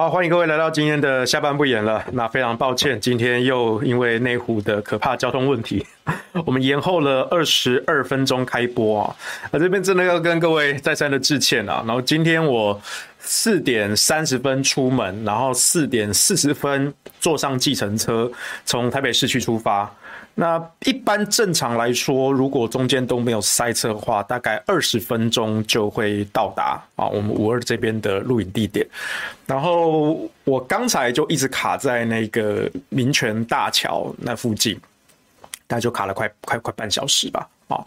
好，欢迎各位来到今天的下班不演了。那非常抱歉，今天又因为内湖的可怕交通问题，我们延后了二十二分钟开播啊。那这边真的要跟各位再三的致歉啊。然后今天我四点三十分出门，然后四点四十分坐上计程车，从台北市区出发。那一般正常来说，如果中间都没有塞车的话，大概二十分钟就会到达啊，我们五二这边的露营地点。然后我刚才就一直卡在那个民权大桥那附近，大概就卡了快快快半小时吧。好，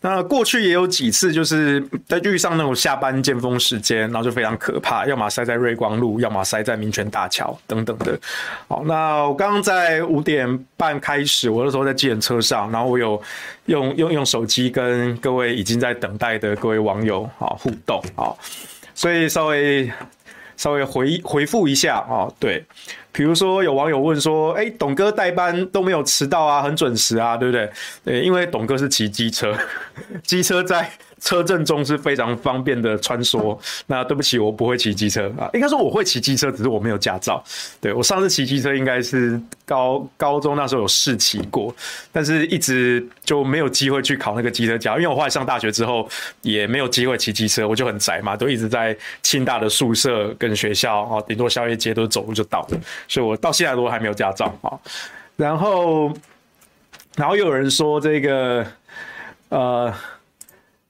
那过去也有几次，就是在遇上那种下班尖峰时间，然后就非常可怕，要么塞在瑞光路，要么塞在民权大桥等等的。好，那我刚刚在五点半开始，我那时候在计程车上，然后我有用用用手机跟各位已经在等待的各位网友啊互动啊，所以稍微稍微回回复一下啊，对。比如说有网友问说：“哎，董哥代班都没有迟到啊，很准时啊，对不对？”对，因为董哥是骑机车，机车在。车阵中是非常方便的穿梭。那对不起，我不会骑机车啊，应该说我会骑机车，只是我没有驾照。对，我上次骑机车应该是高高中那时候有试骑过，但是一直就没有机会去考那个机车驾，因为我后来上大学之后也没有机会骑机车，我就很宅嘛，都一直在清大的宿舍跟学校啊，顶多宵夜街都走路就到了，所以我到现在都还没有驾照啊。然后，然后又有人说这个呃。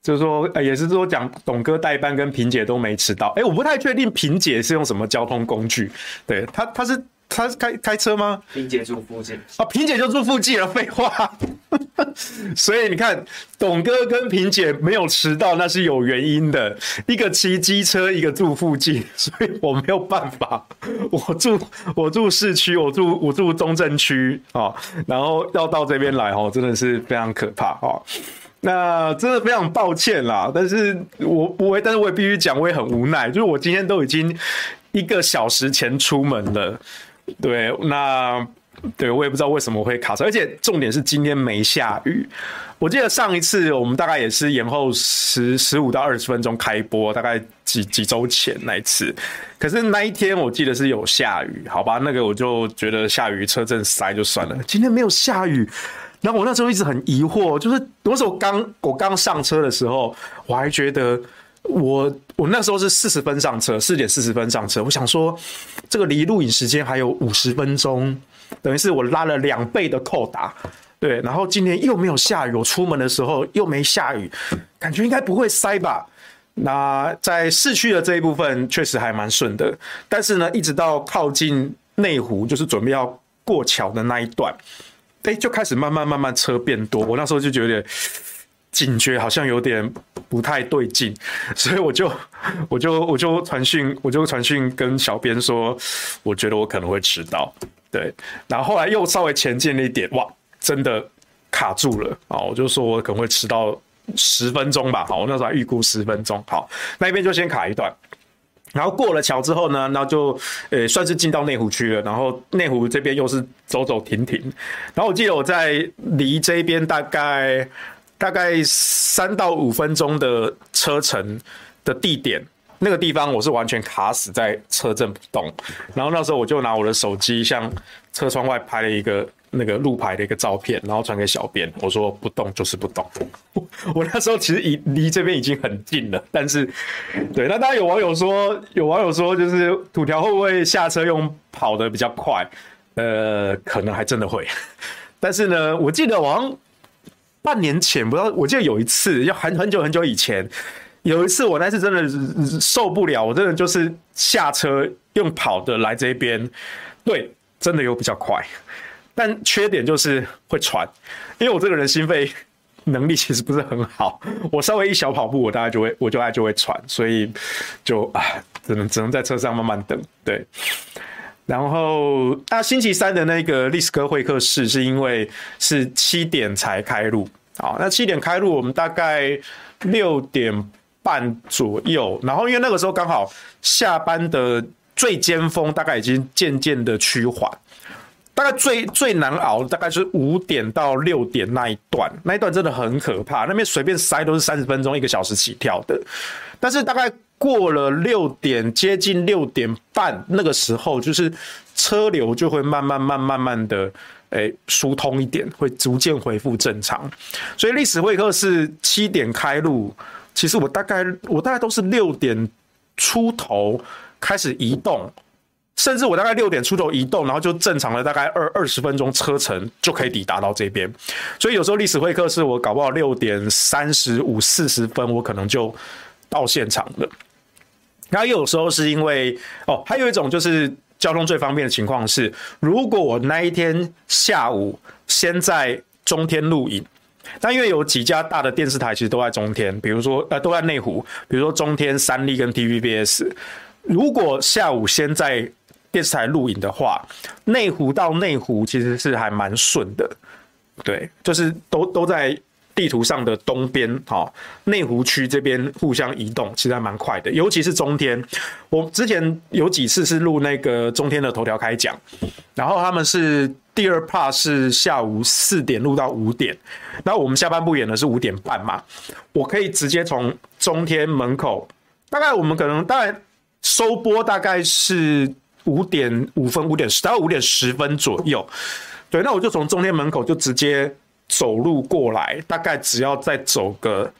就是说，呃，也是说讲董哥代班跟萍姐都没迟到。哎，我不太确定萍姐是用什么交通工具。对他，他是他是开开车吗？萍姐住附近啊，萍姐就住附近了。废话，所以你看，董哥跟萍姐没有迟到，那是有原因的。一个骑机车，一个住附近，所以我没有办法。我住我住市区，我住我住中正区啊，然后要到这边来哦，真的是非常可怕啊。那真的非常抱歉啦，但是我我但是我也必须讲，我也很无奈，就是我今天都已经一个小时前出门了，对，那对我也不知道为什么会卡车，而且重点是今天没下雨。我记得上一次我们大概也是延后十十五到二十分钟开播，大概几几周前那一次，可是那一天我记得是有下雨，好吧，那个我就觉得下雨车阵塞就算了，今天没有下雨。然后我那时候一直很疑惑，就是那时候刚我刚上车的时候，我还觉得我我那时候是四十分上车，四点四十分上车，我想说这个离录影时间还有五十分钟，等于是我拉了两倍的扣打，对。然后今天又没有下雨，我出门的时候又没下雨，感觉应该不会塞吧？那在市区的这一部分确实还蛮顺的，但是呢，一直到靠近内湖，就是准备要过桥的那一段。哎、欸，就开始慢慢慢慢车变多，我那时候就觉得警觉好像有点不太对劲，所以我就我就我就传讯，我就传讯跟小编说，我觉得我可能会迟到，对，然后后来又稍微前进了一点，哇，真的卡住了啊！我就说我可能会迟到十分钟吧，好，我那时候还预估十分钟，好，那一边就先卡一段。然后过了桥之后呢，那就呃算是进到内湖区了。然后内湖这边又是走走停停。然后我记得我在离这边大概大概三到五分钟的车程的地点，那个地方我是完全卡死在车阵不动。然后那时候我就拿我的手机向车窗外拍了一个。那个路牌的一个照片，然后传给小编，我说不动就是不动。我那时候其实已离这边已经很近了，但是，对，那当然有网友说，有网友说就是土条会不会下车用跑的比较快？呃，可能还真的会。但是呢，我记得好像半年前，不知道，我记得有一次，要很很久很久以前，有一次我那次真的受不了，我真的就是下车用跑的来这边，对，真的有比较快。但缺点就是会喘，因为我这个人心肺 能力其实不是很好，我稍微一小跑步，我大概就会我就爱就会喘，所以就啊，只能只能在车上慢慢等。对，然后啊，星期三的那个历史哥会客室是因为是七点才开录啊，那七点开录，我们大概六点半左右，然后因为那个时候刚好下班的最尖峰，大概已经渐渐的趋缓。大概最最难熬的，大概是五点到六点那一段，那一段真的很可怕，那边随便塞都是三十分钟、一个小时起跳的。但是大概过了六点，接近六点半那个时候，就是车流就会慢慢、慢、慢慢的，哎，疏通一点，会逐渐恢复正常。所以历史会客是七点开路，其实我大概我大概都是六点出头开始移动。甚至我大概六点出头移动，然后就正常的大概二二十分钟车程就可以抵达到这边。所以有时候历史会客室我搞不好六点三十五、四十分，我可能就到现场了。然后有时候是因为哦，还有一种就是交通最方便的情况是，如果我那一天下午先在中天录影，但因为有几家大的电视台其实都在中天，比如说呃都在内湖，比如说中天、三立跟 TVBS。如果下午先在电视台录影的话，内湖到内湖其实是还蛮顺的，对，就是都都在地图上的东边，哈，内湖区这边互相移动，其实还蛮快的。尤其是中天，我之前有几次是录那个中天的头条开讲，然后他们是第二 part 是下午四点录到五点，那我们下半部演的是五点半嘛，我可以直接从中天门口，大概我们可能大概收播大概是。五点五分，五点十，大概五点十分左右。对，那我就从中天门口就直接走路过来，大概只要再走个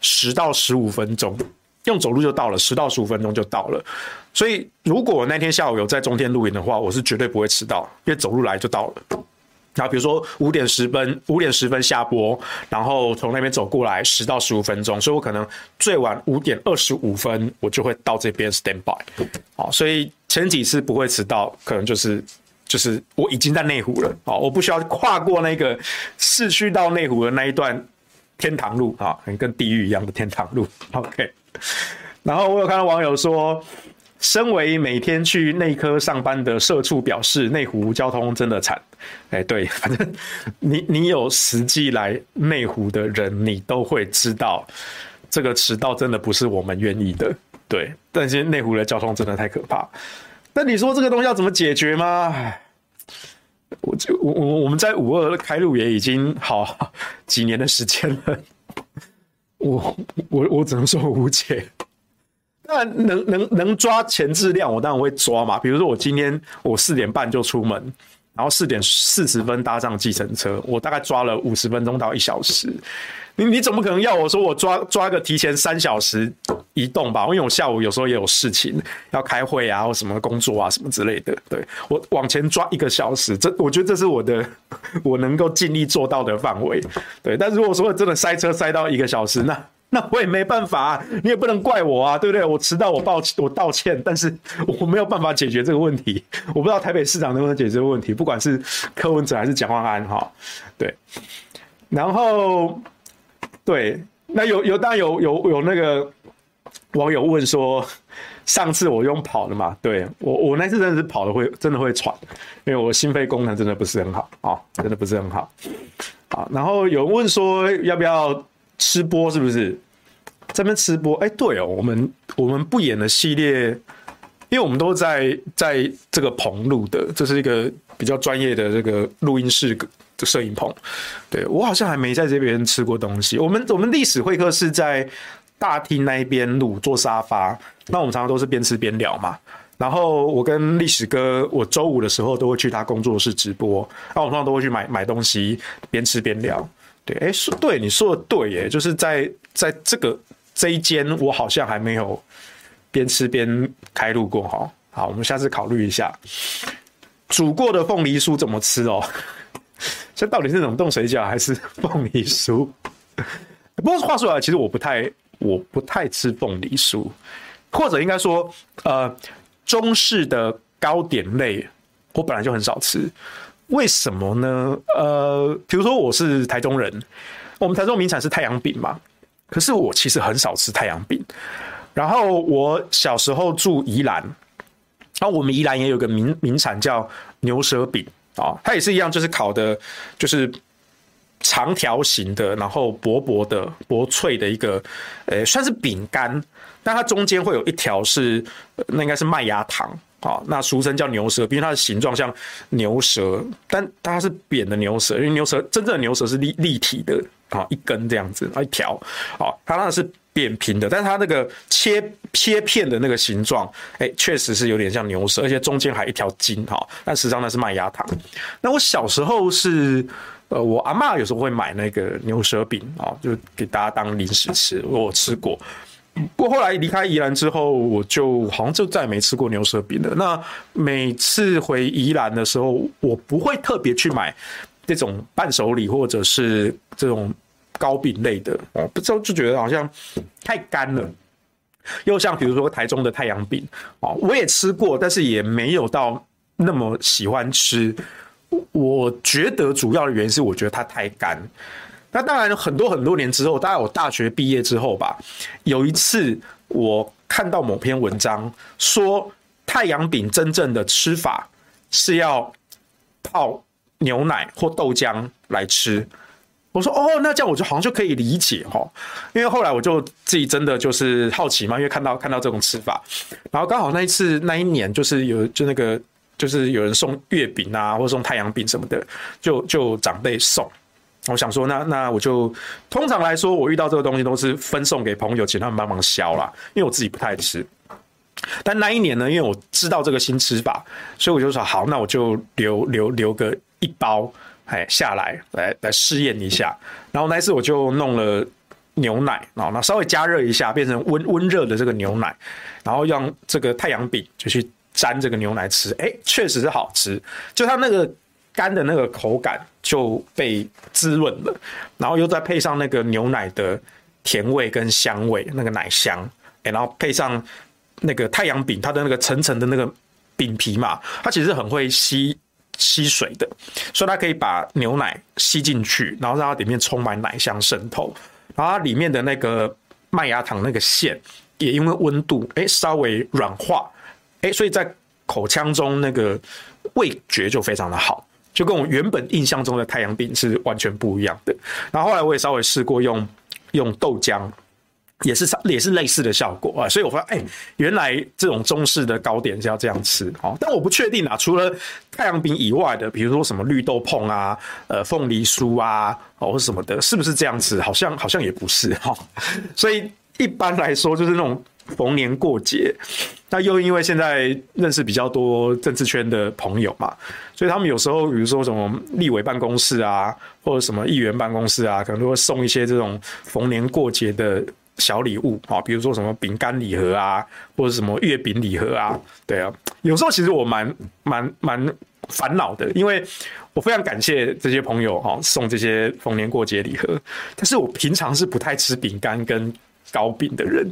十到十五分钟，用走路就到了，十到十五分钟就到了。所以，如果我那天下午有在中天录影的话，我是绝对不会迟到，因为走路来就到了。然后比如说五点十分，五点十分下播，然后从那边走过来十到十五分钟，所以我可能最晚五点二十五分我就会到这边 stand by。好，所以前几次不会迟到，可能就是就是我已经在内湖了，好，我不需要跨过那个市区到内湖的那一段天堂路啊，跟地狱一样的天堂路。OK，然后我有看到网友说。身为每天去内科上班的社畜表示，内湖交通真的惨。哎，对，反正你你有实际来内湖的人，你都会知道，这个迟到真的不是我们愿意的。对，但是内湖的交通真的太可怕。但你说这个东西要怎么解决吗？我就我我我们在五二开路也已经好几年的时间了，我我我只能说无解。那能能能抓前置量，我当然会抓嘛。比如说我今天我四点半就出门，然后四点四十分搭上计程车，我大概抓了五十分钟到一小时。你你怎么可能要我说我抓抓个提前三小时移动吧？因为我下午有时候也有事情要开会啊，或什么工作啊什么之类的。对，我往前抓一个小时，这我觉得这是我的我能够尽力做到的范围。对，但如果说真的塞车塞到一个小时，那。那我也没办法啊，你也不能怪我啊，对不对？我迟到，我抱歉，我道歉，但是我没有办法解决这个问题。我不知道台北市长能不能解决这个问题，不管是柯文哲还是蒋万安哈，对。然后，对，那有有当然有有有那个网友问说，上次我用跑的嘛，对，我我那次真的是跑的会真的会喘，因为我心肺功能真的不是很好啊，真的不是很好。好，然后有问说要不要。吃播是不是在那边吃播？哎，对哦，我们我们不演的系列，因为我们都在在这个棚录的，这是一个比较专业的这个录音室的摄影棚。对，我好像还没在这边吃过东西。我们我们历史会客是在大厅那一边录，坐沙发。那我们常常都是边吃边聊嘛。然后我跟历史哥，我周五的时候都会去他工作室直播。那我通常都会去买买东西，边吃边聊。对，哎，说对，你说的对，耶，就是在在这个这一间，我好像还没有边吃边开路过哈。好，我们下次考虑一下，煮过的凤梨酥怎么吃哦？这到底是冷冻水饺还是凤梨酥？不过话说回来，其实我不太我不太吃凤梨酥，或者应该说，呃，中式的糕点类，我本来就很少吃。为什么呢？呃，比如说我是台中人，我们台中名产是太阳饼嘛。可是我其实很少吃太阳饼。然后我小时候住宜兰，然后我们宜兰也有个名名产叫牛舌饼啊，它也是一样，就是烤的，就是长条形的，然后薄薄的、薄脆的一个，呃，算是饼干，但它中间会有一条是，那应该是麦芽糖。好，那俗称叫牛舌，因为它的形状像牛舌，但它是扁的牛舌，因为牛舌真正的牛舌是立立体的，啊，一根这样子，啊，一条，好，它那是扁平的，但是它那个切切片的那个形状，哎，确实是有点像牛舌，而且中间还一条筋哈。但实际上那是麦芽糖。那我小时候是，呃，我阿嬷有时候会买那个牛舌饼啊，就给大家当零食吃，我吃过。不过后来离开宜兰之后，我就好像就再也没吃过牛舌饼了。那每次回宜兰的时候，我不会特别去买这种伴手礼或者是这种。糕饼类的哦，不知道就觉得好像太干了，又像比如说台中的太阳饼哦，我也吃过，但是也没有到那么喜欢吃。我觉得主要的原因是我觉得它太干。那当然很多很多年之后，大概我大学毕业之后吧，有一次我看到某篇文章说太阳饼真正的吃法是要泡牛奶或豆浆来吃。我说哦，那这样我就好像就可以理解哈，因为后来我就自己真的就是好奇嘛，因为看到看到这种吃法，然后刚好那一次那一年就是有就那个就是有人送月饼啊，或者送太阳饼什么的，就就长辈送，我想说那那我就通常来说我遇到这个东西都是分送给朋友，请他们帮忙削啦，因为我自己不太吃。但那一年呢，因为我知道这个新吃法，所以我就说好，那我就留留留个一包。哎，下来来来试验一下，然后那次我就弄了牛奶，然后稍微加热一下，变成温温热的这个牛奶，然后用这个太阳饼就去沾这个牛奶吃，哎，确实是好吃，就它那个干的那个口感就被滋润了，然后又再配上那个牛奶的甜味跟香味，那个奶香，哎，然后配上那个太阳饼，它的那个层层的那个饼皮嘛，它其实很会吸。吸水的，所以它可以把牛奶吸进去，然后让它里面充满奶香渗透，然后它里面的那个麦芽糖那个馅也因为温度哎稍微软化，哎，所以在口腔中那个味觉就非常的好，就跟我原本印象中的太阳饼是完全不一样的。然后后来我也稍微试过用用豆浆。也是也是类似的效果啊，所以我发现，哎，原来这种中式的糕点是要这样吃哦。但我不确定啊，除了太阳饼以外的，比如说什么绿豆椪啊、呃凤梨酥啊，哦或什么的，是不是这样吃？好像好像也不是哈。所以一般来说，就是那种逢年过节，那又因为现在认识比较多政治圈的朋友嘛，所以他们有时候，比如说什么立委办公室啊，或者什么议员办公室啊，可能都会送一些这种逢年过节的。小礼物啊，比如说什么饼干礼盒啊，或者什么月饼礼盒啊，对啊，有时候其实我蛮蛮蛮烦恼的，因为我非常感谢这些朋友哈送这些逢年过节礼盒，但是我平常是不太吃饼干跟糕饼的人，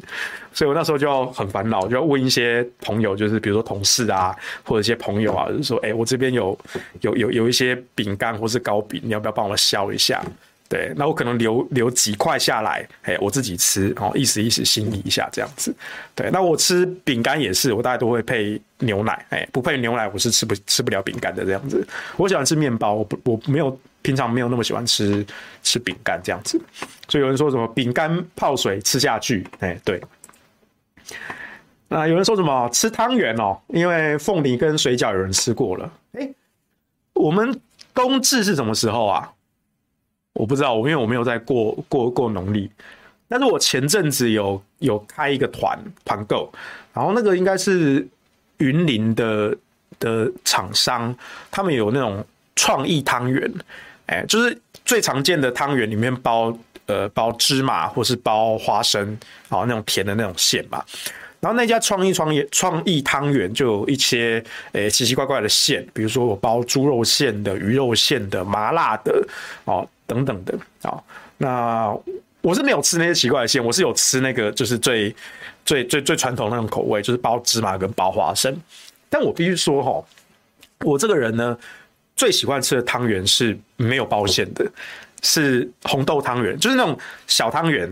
所以我那时候就很烦恼，就要问一些朋友，就是比如说同事啊，或者一些朋友啊，就是说，哎，我这边有有有有一些饼干或是糕饼，你要不要帮我削一下？对，那我可能留留几块下来，哎，我自己吃，哦，意思意思心意一下这样子。对，那我吃饼干也是，我大概都会配牛奶，哎，不配牛奶我是吃不吃不了饼干的这样子。我喜欢吃面包，我不我没有平常没有那么喜欢吃吃饼干这样子。所以有人说什么饼干泡水吃下去，哎，对。那有人说什么吃汤圆哦，因为凤梨跟水饺有人吃过了。哎，我们冬至是什么时候啊？我不知道，我因为我没有在过过过农历，但是我前阵子有有开一个团团购，然后那个应该是云林的的厂商，他们有那种创意汤圆，哎，就是最常见的汤圆里面包呃包芝麻或是包花生，然后那种甜的那种馅嘛，然后那家创意创意创意汤圆就有一些诶奇奇怪怪的馅，比如说我包猪肉馅的、鱼肉馅的、麻辣的哦。等等的啊，那我是没有吃那些奇怪的馅，我是有吃那个就是最最最最传统那种口味，就是包芝麻跟包花生。但我必须说哈，我这个人呢，最喜欢吃的汤圆是没有包馅的，是红豆汤圆，就是那种小汤圆，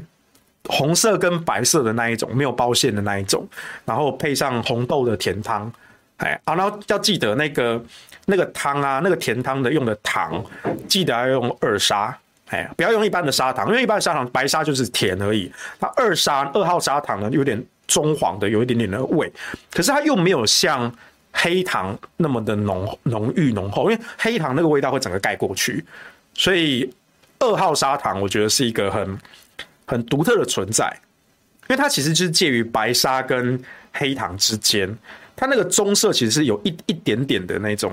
红色跟白色的那一种，没有包馅的那一种，然后配上红豆的甜汤，哎，啊，然后要记得那个。那个汤啊，那个甜汤的用的糖，记得要用二砂，哎，不要用一般的砂糖，因为一般的砂糖白砂就是甜而已。它二砂二号砂糖呢，有点棕黄的，有一点点的味，可是它又没有像黑糖那么的浓浓郁浓厚，因为黑糖那个味道会整个盖过去，所以二号砂糖我觉得是一个很很独特的存在。因为它其实就是介于白沙跟黑糖之间，它那个棕色其实是有一一点点的那种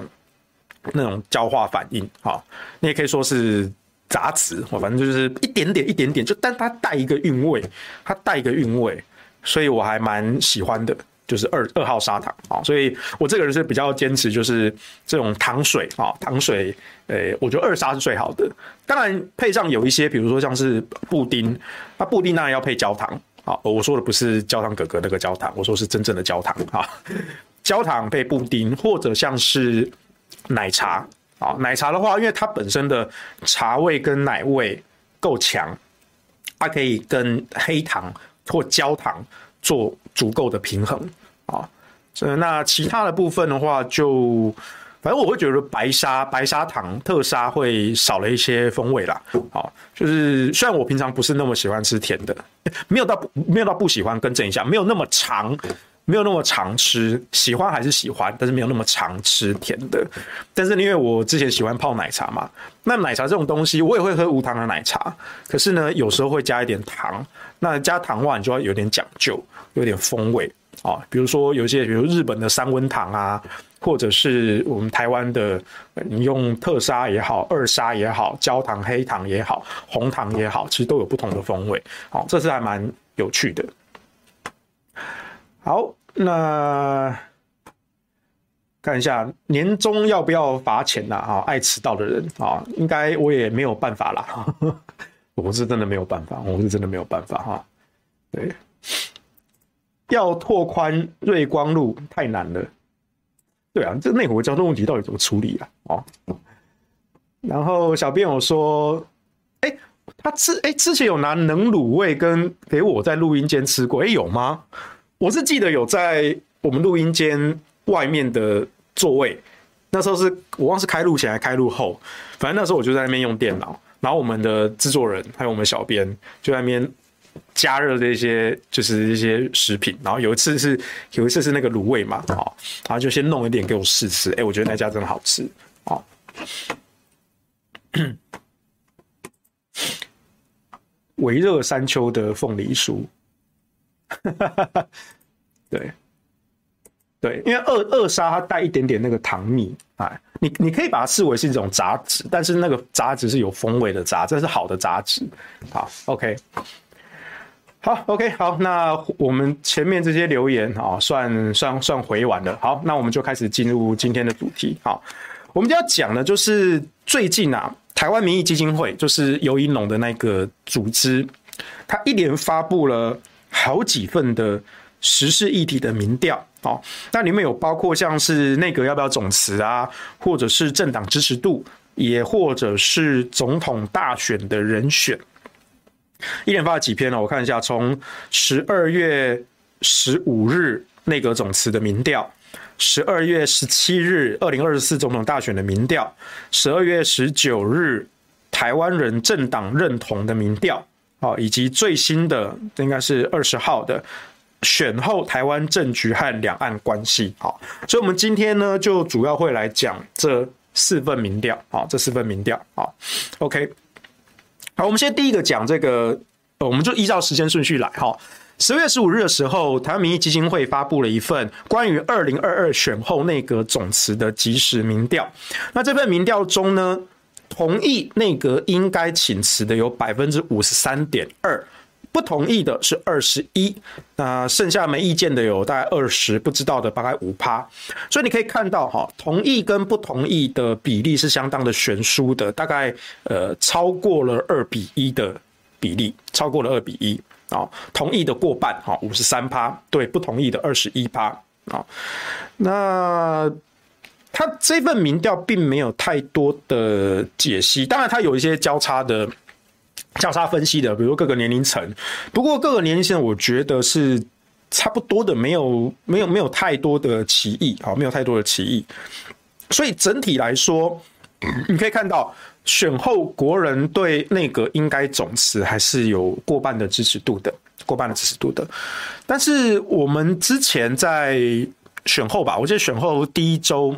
那种焦化反应，好，你也可以说是杂质，我反正就是一点点一点点，就但它带一个韵味，它带一个韵味，所以我还蛮喜欢的。就是二二号砂糖啊，所以我这个人是比较坚持，就是这种糖水啊，糖水，诶，我觉得二砂是最好的。当然配上有一些，比如说像是布丁，那布丁当然要配焦糖啊。我说的不是焦糖哥哥那个焦糖，我说是真正的焦糖啊。焦糖配布丁，或者像是奶茶啊，奶茶的话，因为它本身的茶味跟奶味够强，它可以跟黑糖或焦糖做足够的平衡啊，所以那其他的部分的话，就反正我会觉得白砂、白砂糖、特砂会少了一些风味啦。啊，就是虽然我平常不是那么喜欢吃甜的，没有到没有到不喜欢，更正一下，没有那么常，没有那么常吃，喜欢还是喜欢，但是没有那么常吃甜的。但是因为我之前喜欢泡奶茶嘛，那奶茶这种东西，我也会喝无糖的奶茶，可是呢，有时候会加一点糖。那加糖的话，你就要有点讲究，有点风味啊。比如说有些，比如日本的三温糖啊，或者是我们台湾的，你用特砂也好，二砂也好，焦糖、黑糖也好，红糖也好，其实都有不同的风味。好，这是还蛮有趣的。好，那看一下年终要不要罚钱呐？啊，爱迟到的人啊，应该我也没有办法啦。我是真的没有办法，我是真的没有办法哈。对，要拓宽瑞光路太难了。对啊，这内湖交通问题到底怎么处理啊？哦，然后小编有说，哎、他之哎、之前有拿能卤味跟给我在录音间吃过，哎、有吗？我是记得有在我们录音间外面的座位，那时候是我忘是开录前还开录后，反正那时候我就在那边用电脑。然后我们的制作人还有我们小编就在那边加热的一些，就是一些食品。然后有一次是有一次是那个卤味嘛，啊，然后就先弄一点给我试吃。哎，我觉得那家真的好吃啊！微热山丘的凤梨酥，对。对，因为二二砂它带一点点那个糖蜜，哎，你你可以把它视为是一种杂质，但是那个杂质是有风味的杂，这是好的杂质。好，OK，好，OK，好，那我们前面这些留言啊，算算算回完了。好，那我们就开始进入今天的主题。好，我们就要讲的，就是最近啊，台湾民意基金会就是游盈龙的那个组织，他一连发布了好几份的时事议题的民调。哦，那里面有包括像是内阁要不要总辞啊，或者是政党支持度，也或者是总统大选的人选。一连发了几篇呢？我看一下，从十二月十五日内阁总辞的民调，十二月十七日二零二四总统大选的民调，十二月十九日台湾人政党认同的民调，好，以及最新的应该是二十号的。选后台湾政局和两岸关系，好，所以我们今天呢就主要会来讲这四份民调，好，这四份民调，好，OK，好，我们先第一个讲这个，我们就依照时间顺序来，哈，十月十五日的时候，台湾民意基金会发布了一份关于二零二二选后内阁总辞的即时民调，那这份民调中呢，同意内阁应该请辞的有百分之五十三点二。不同意的是二十一，那剩下没意见的有大概二十，不知道的大概五趴，所以你可以看到哈，同意跟不同意的比例是相当的悬殊的，大概呃超过了二比一的比例，超过了二比一啊，同意的过半哈，五十三趴，对不同意的二十一趴啊，那他这份民调并没有太多的解析，当然他有一些交叉的。交叉分析的，比如各个年龄层，不过各个年龄层我觉得是差不多的，没有没有没有太多的歧义，好，没有太多的歧义。所以整体来说，你可以看到选后国人对内阁应该总辞还是有过半的支持度的，过半的支持度的。但是我们之前在选后吧，我记得选后第一周，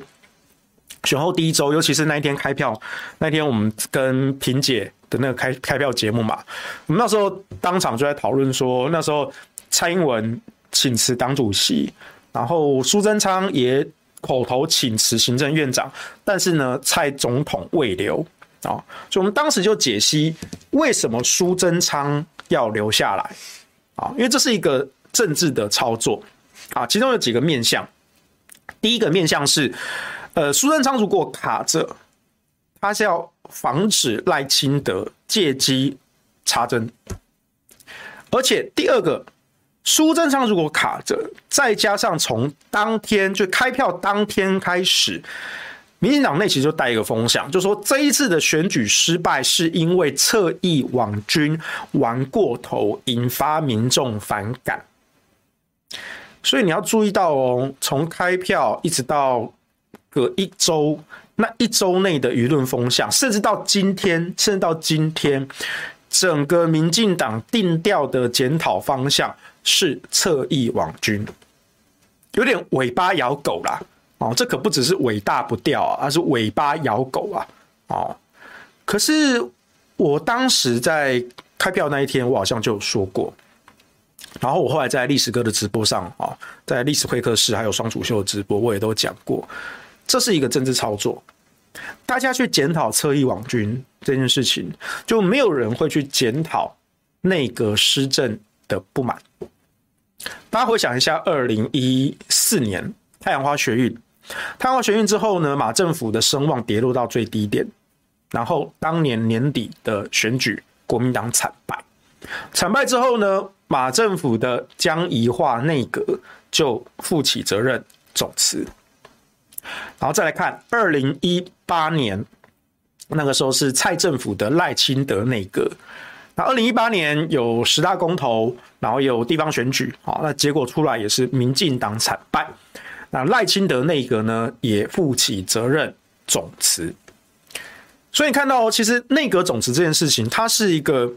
选后第一周，尤其是那一天开票，那天我们跟萍姐。那个开开票节目嘛，我们那时候当场就在讨论说，那时候蔡英文请辞党主席，然后苏贞昌也口头请辞行政院长，但是呢，蔡总统未留。啊，所以我们当时就解析为什么苏贞昌要留下来。啊，因为这是一个政治的操作。啊，其中有几个面向，第一个面向是，呃，苏贞昌如果卡着，他是要防止赖清德借机插针。而且第二个，苏贞昌如果卡着，再加上从当天就开票当天开始，民进党内其实就带一个风向，就说这一次的选举失败是因为侧翼网军玩过头，引发民众反感。所以你要注意到哦，从开票一直到隔一周，那一周内的舆论风向，甚至到今天，甚至到今天。整个民进党定调的检讨方向是侧翼网军，有点尾巴咬狗啦哦，这可不只是尾大不掉啊，而是尾巴咬狗啊哦。可是我当时在开票那一天，我好像就说过，然后我后来在历史哥的直播上啊，在历史会客室还有双主秀的直播，我也都讲过，这是一个政治操作。大家去检讨侧翼网军这件事情，就没有人会去检讨内阁施政的不满。大家回想一下，二零一四年太阳花学运，太阳花学运之后呢，马政府的声望跌落到最低点，然后当年年底的选举，国民党惨败，惨败之后呢，马政府的江宜化内阁就负起责任总辞。然后再来看二零一八年，那个时候是蔡政府的赖清德内阁。那二零一八年有十大公投，然后有地方选举，好，那结果出来也是民进党惨败。那赖清德内阁呢，也负起责任总辞。所以你看到，其实内阁总辞这件事情，它是一个。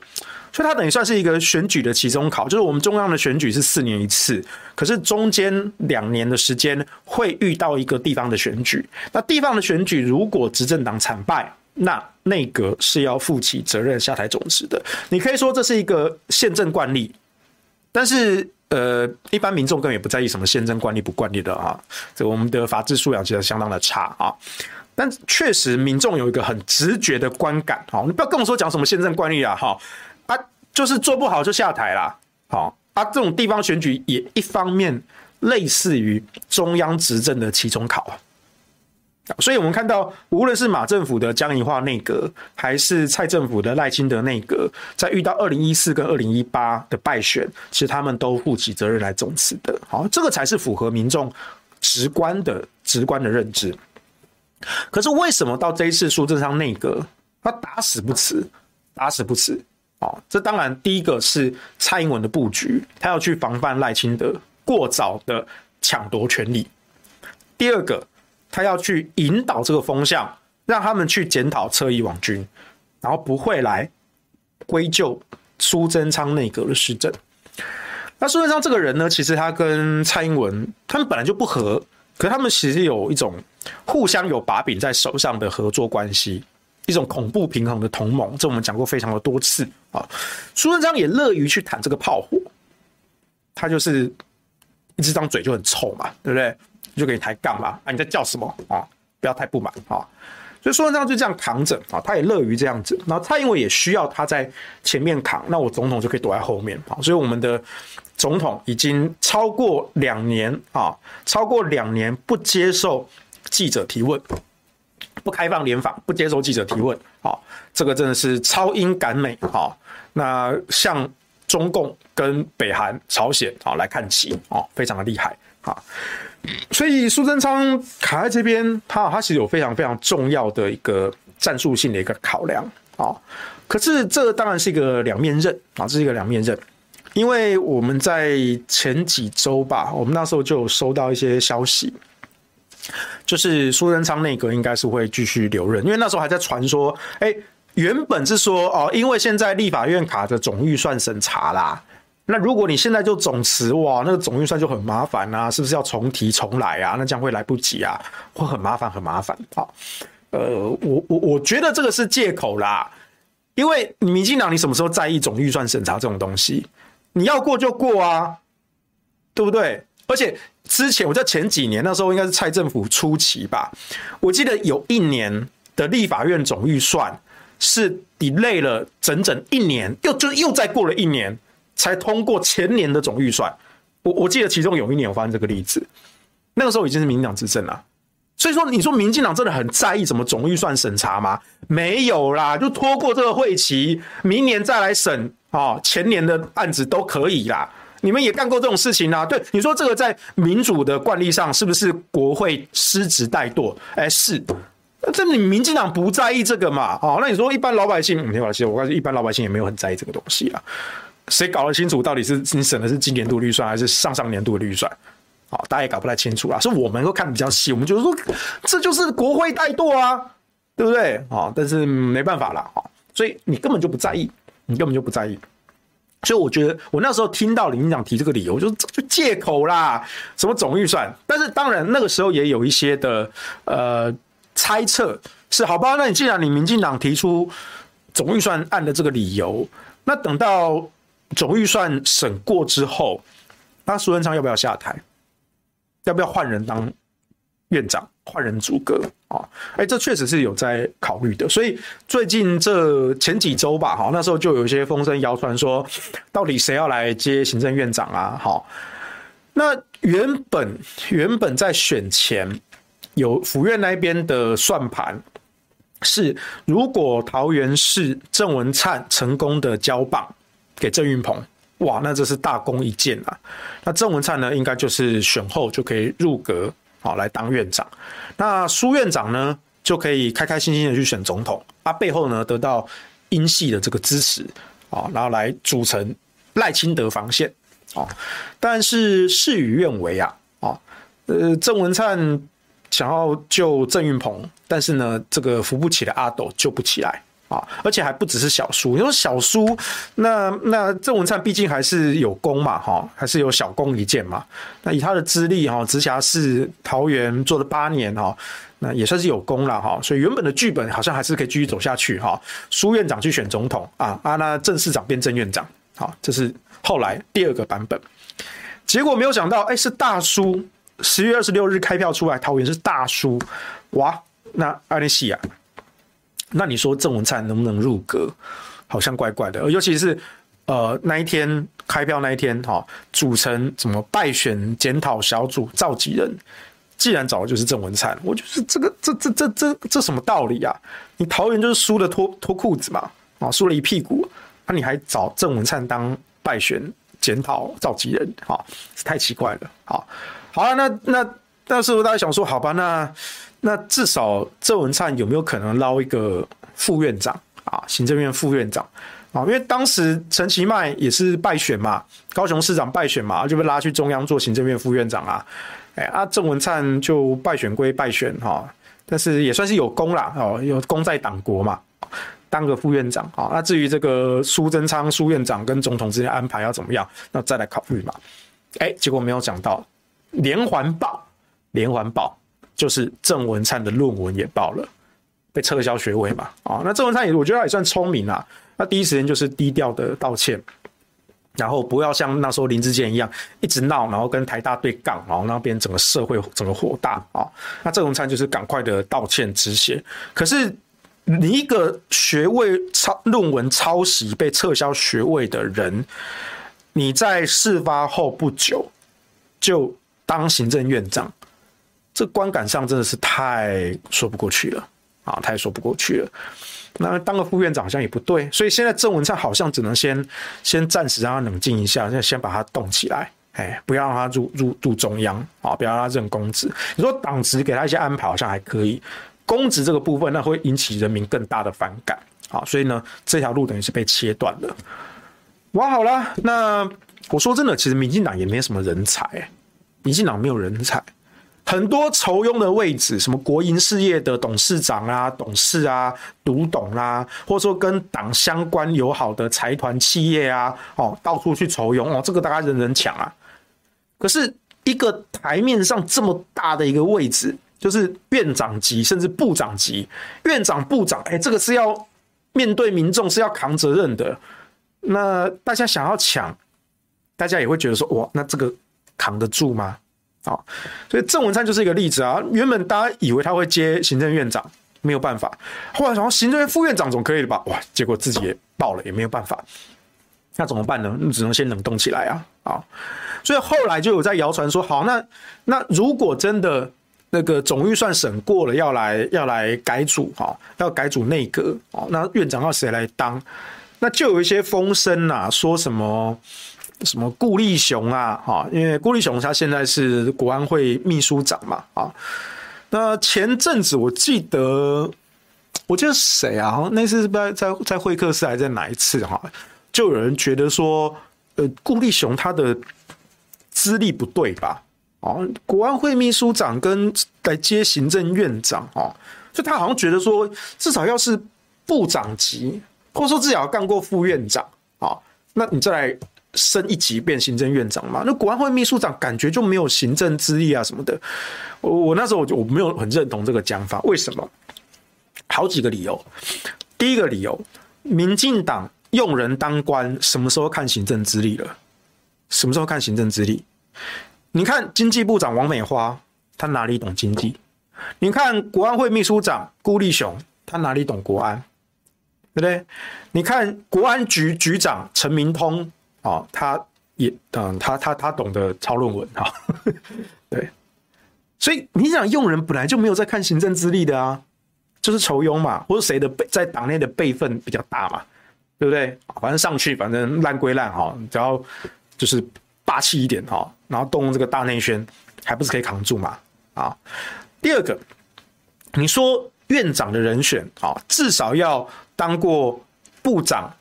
所以它等于算是一个选举的期中考，就是我们中央的选举是四年一次，可是中间两年的时间会遇到一个地方的选举。那地方的选举如果执政党惨败，那内阁是要负起责任下台总辞的。你可以说这是一个宪政惯例，但是呃，一般民众根本也不在意什么宪政惯例不惯例的啊。这我们的法治素养其实相当的差啊。但确实民众有一个很直觉的观感，啊，你不要跟我说讲什么宪政惯例啊，哈。就是做不好就下台啦，好啊，这种地方选举也一方面类似于中央执政的期中考啊，所以我们看到，无论是马政府的江宜化内阁，还是蔡政府的赖清德内阁，在遇到二零一四跟二零一八的败选，其实他们都负起责任来总辞的，好，这个才是符合民众直观的直观的认知。可是为什么到这一次苏贞昌内阁，他打死不辞，打死不辞？哦，这当然第一个是蔡英文的布局，他要去防范赖清德过早的抢夺权力；第二个，他要去引导这个风向，让他们去检讨侧翼网军，然后不会来归咎苏贞昌内阁的施政。那苏贞昌这个人呢，其实他跟蔡英文他们本来就不合，可是他们其实有一种互相有把柄在手上的合作关系。一种恐怖平衡的同盟，这我们讲过非常的多次啊。苏贞昌也乐于去谈这个炮火，他就是一直张嘴就很臭嘛，对不对？就给你抬杠嘛，啊，你在叫什么啊？不要太不满啊。所以苏贞昌就这样扛着啊，他也乐于这样子。然后蔡英文也需要他在前面扛，那我总统就可以躲在后面啊。所以我们的总统已经超过两年啊，超过两年不接受记者提问。不开放联访，不接受记者提问，好，这个真的是超英赶美，好，那向中共跟北韩、朝鲜，啊来看齐，哦，非常的厉害，啊，所以苏贞昌卡在这边，他他其实有非常非常重要的一个战术性的一个考量，啊，可是这当然是一个两面刃，啊，这是一个两面刃，因为我们在前几周吧，我们那时候就有收到一些消息。就是苏贞昌内阁应该是会继续留任，因为那时候还在传说，哎，原本是说哦，因为现在立法院卡着总预算审查啦，那如果你现在就总辞，哇，那个总预算就很麻烦啊，是不是要重提重来啊？那将会来不及啊，会很麻烦，很麻烦。好，呃，我我我觉得这个是借口啦，因为民进党你什么时候在意总预算审查这种东西？你要过就过啊，对不对？而且之前我在前几年那时候应该是蔡政府初期吧，我记得有一年的立法院总预算是 delay 了整整一年，又就又再过了一年才通过前年的总预算。我我记得其中有一年我发生这个例子，那个时候已经是民进党执政了。所以说，你说民进党真的很在意什么总预算审查吗？没有啦，就拖过这个会期，明年再来审啊，前年的案子都可以啦。你们也干过这种事情啊？对，你说这个在民主的惯例上，是不是国会失职怠惰？哎，是。这你民进党不在意这个嘛？哦，那你说一般老百姓，没关系，我感觉一般老百姓也没有很在意这个东西啊。谁搞得清楚到底是你审的是今年度预算还是上上年度的预算？好，大家也搞不太清楚啊，是我们会看得比较细，我们就是说这就是国会怠惰啊，对不对？啊，但是没办法啦，所以你根本就不在意，你根本就不在意。所以我觉得我那时候听到林院长提这个理由，就就借口啦，什么总预算。但是当然那个时候也有一些的呃猜测，是好吧？那你既然你民进党提出总预算案的这个理由，那等到总预算审过之后，那苏贞昌要不要下台？要不要换人当院长？换人组阁啊？哎，这确实是有在考虑的。所以最近这前几周吧，哈，那时候就有一些风声谣传说，到底谁要来接行政院长啊？好，那原本原本在选前有府院那边的算盘是，如果桃园市郑文灿成功的交棒给郑运鹏。哇，那这是大功一件啊！那郑文灿呢，应该就是选后就可以入阁，好来当院长。那苏院长呢，就可以开开心心的去选总统。他背后呢，得到英系的这个支持，啊，然后来组成赖清德防线，啊。但是事与愿违啊，啊，呃，郑文灿想要救郑运鹏，但是呢，这个扶不起的阿斗救不起来。啊，而且还不只是小叔，你说小叔，那那郑文灿毕竟还是有功嘛，哈，还是有小功一件嘛。那以他的资历，哈，直辖市桃园做了八年，哈，那也算是有功了，哈。所以原本的剧本好像还是可以继续走下去，哈。苏院长去选总统，啊啊，那郑市长变郑院长，好，这是后来第二个版本。结果没有想到，哎，是大叔，十月二十六日开票出来，桃园是大叔，哇，那阿里西亚。那你说郑文灿能不能入阁？好像怪怪的，尤其是呃那一天开票那一天哈，组成什么败选检讨小组召集人，既然找的就是郑文灿，我就是这个这这这这这什么道理啊？你桃园就是输了脱脱裤子嘛，啊输了一屁股，那你还找郑文灿当败选检讨召集人，哈，太奇怪了，好，好了，那那那时候大家想说，好吧，那。那至少郑文灿有没有可能捞一个副院长啊？行政院副院长啊？因为当时陈其迈也是败选嘛，高雄市长败选嘛，就被拉去中央做行政院副院长啊。哎，啊，郑文灿就败选归败选哈，但是也算是有功啦哦，有功在党国嘛，当个副院长啊。那至于这个苏贞昌苏院长跟总统之间安排要怎么样，那再来考虑嘛。哎，结果没有讲到连环爆，连环爆。就是郑文灿的论文也爆了，被撤销学位嘛？啊、哦，那郑文灿也，我觉得他也算聪明啊。那第一时间就是低调的道歉，然后不要像那时候林志健一样一直闹，然后跟台大对杠，然后那边整个社会整个火大啊、哦。那郑文灿就是赶快的道歉止血。可是你一个学位抄论文抄袭被撤销学位的人，你在事发后不久就当行政院长。这观感上真的是太说不过去了啊，太说不过去了。那当个副院长好像也不对，所以现在郑文灿好像只能先先暂时让他冷静一下，现在先把他冻起来，哎，不要让他入入入中央啊，不要让他任公职。你说党职给他一些安排好像还可以，公职这个部分那会引起人民更大的反感啊，所以呢，这条路等于是被切断了。哇，好了，那我说真的，其实民进党也没什么人才，民进党没有人才。很多酬庸的位置，什么国营事业的董事长啊、董事啊、独董啊，或者说跟党相关友好的财团企业啊，哦，到处去酬庸哦，这个大家人人抢啊。可是一个台面上这么大的一个位置，就是院长级甚至部长级，院长、部长，哎，这个是要面对民众，是要扛责任的。那大家想要抢，大家也会觉得说，哇，那这个。扛得住吗？啊，所以郑文灿就是一个例子啊。原本大家以为他会接行政院长，没有办法。后来想行政院副院长总可以了吧？哇，结果自己也爆了，也没有办法。那怎么办呢？你只能先冷冻起来啊！啊，所以后来就有在谣传说，好，那那如果真的那个总预算审过了，要来要来改组哈，要改组内阁哦，那院长要谁来当？那就有一些风声呐，说什么。什么顾立雄啊，哈，因为顾立雄他现在是国安会秘书长嘛，啊，那前阵子我记得，我记得谁啊？那次是不是在在会客室还在哪一次哈？就有人觉得说，呃，顾立雄他的资历不对吧？哦，国安会秘书长跟来接行政院长哦，就他好像觉得说，至少要是部长级，或者说至少要干过副院长啊，那你再来。升一级变行政院长嘛？那国安会秘书长感觉就没有行政资历啊什么的。我我那时候我就我没有很认同这个讲法。为什么？好几个理由。第一个理由，民进党用人当官，什么时候看行政资历了？什么时候看行政资历？你看经济部长王美花，他哪里懂经济？你看国安会秘书长顾立雄，他哪里懂国安？对不对？你看国安局局长陈明通。哦，他也嗯，他他他懂得抄论文哈，对，所以你想用人本来就没有在看行政资历的啊，就是酬庸嘛，或者谁的辈在党内的辈分比较大嘛，对不对？反正上去反正烂归烂哈，只要就是霸气一点哈，然后动用这个大内宣，还不是可以扛住嘛？啊，第二个，你说院长的人选啊，至少要当过部长、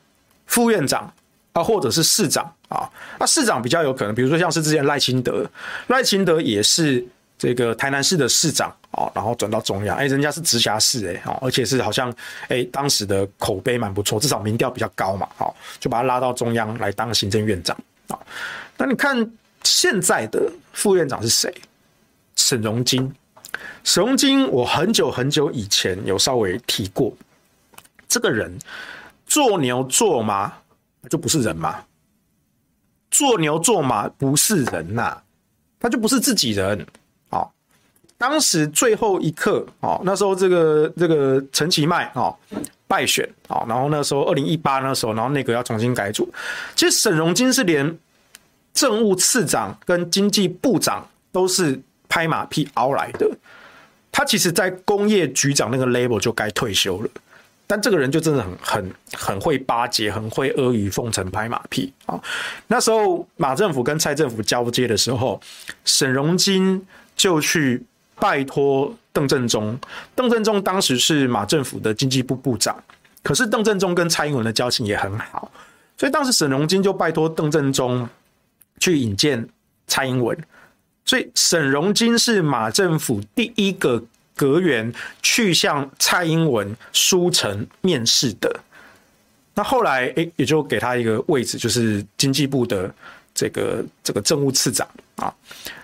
副院长。或者是市长啊，那市长比较有可能，比如说像是之前赖清德，赖清德也是这个台南市的市长啊，然后转到中央，哎，人家是直辖市哎，而且是好像哎当时的口碑蛮不错，至少民调比较高嘛，好，就把他拉到中央来当行政院长啊。那你看现在的副院长是谁？沈荣金，沈荣金，我很久很久以前有稍微提过，这个人做牛做马。就不是人嘛，做牛做马不是人呐、他就不是自己人。哦，当时最后一刻，哦，那时候这个这个陈其迈哦败选，哦，然后那时候二零一八那时候，然后内阁要重新改组，其实沈荣金是连政务次长跟经济部长都是拍马屁熬来的，他其实在工业局长那个 label 就该退休了。但这个人就真的很很很会巴结，很会阿谀奉承、拍马屁啊！那时候马政府跟蔡政府交接的时候，沈荣金就去拜托邓正中。邓正中当时是马政府的经济部部长，可是邓正中跟蔡英文的交情也很好，所以当时沈荣金就拜托邓正中去引荐蔡英文。所以沈荣金是马政府第一个。阁员去向蔡英文书城面试的，那后来诶、也就给他一个位置，就是经济部的这个这个政务次长啊。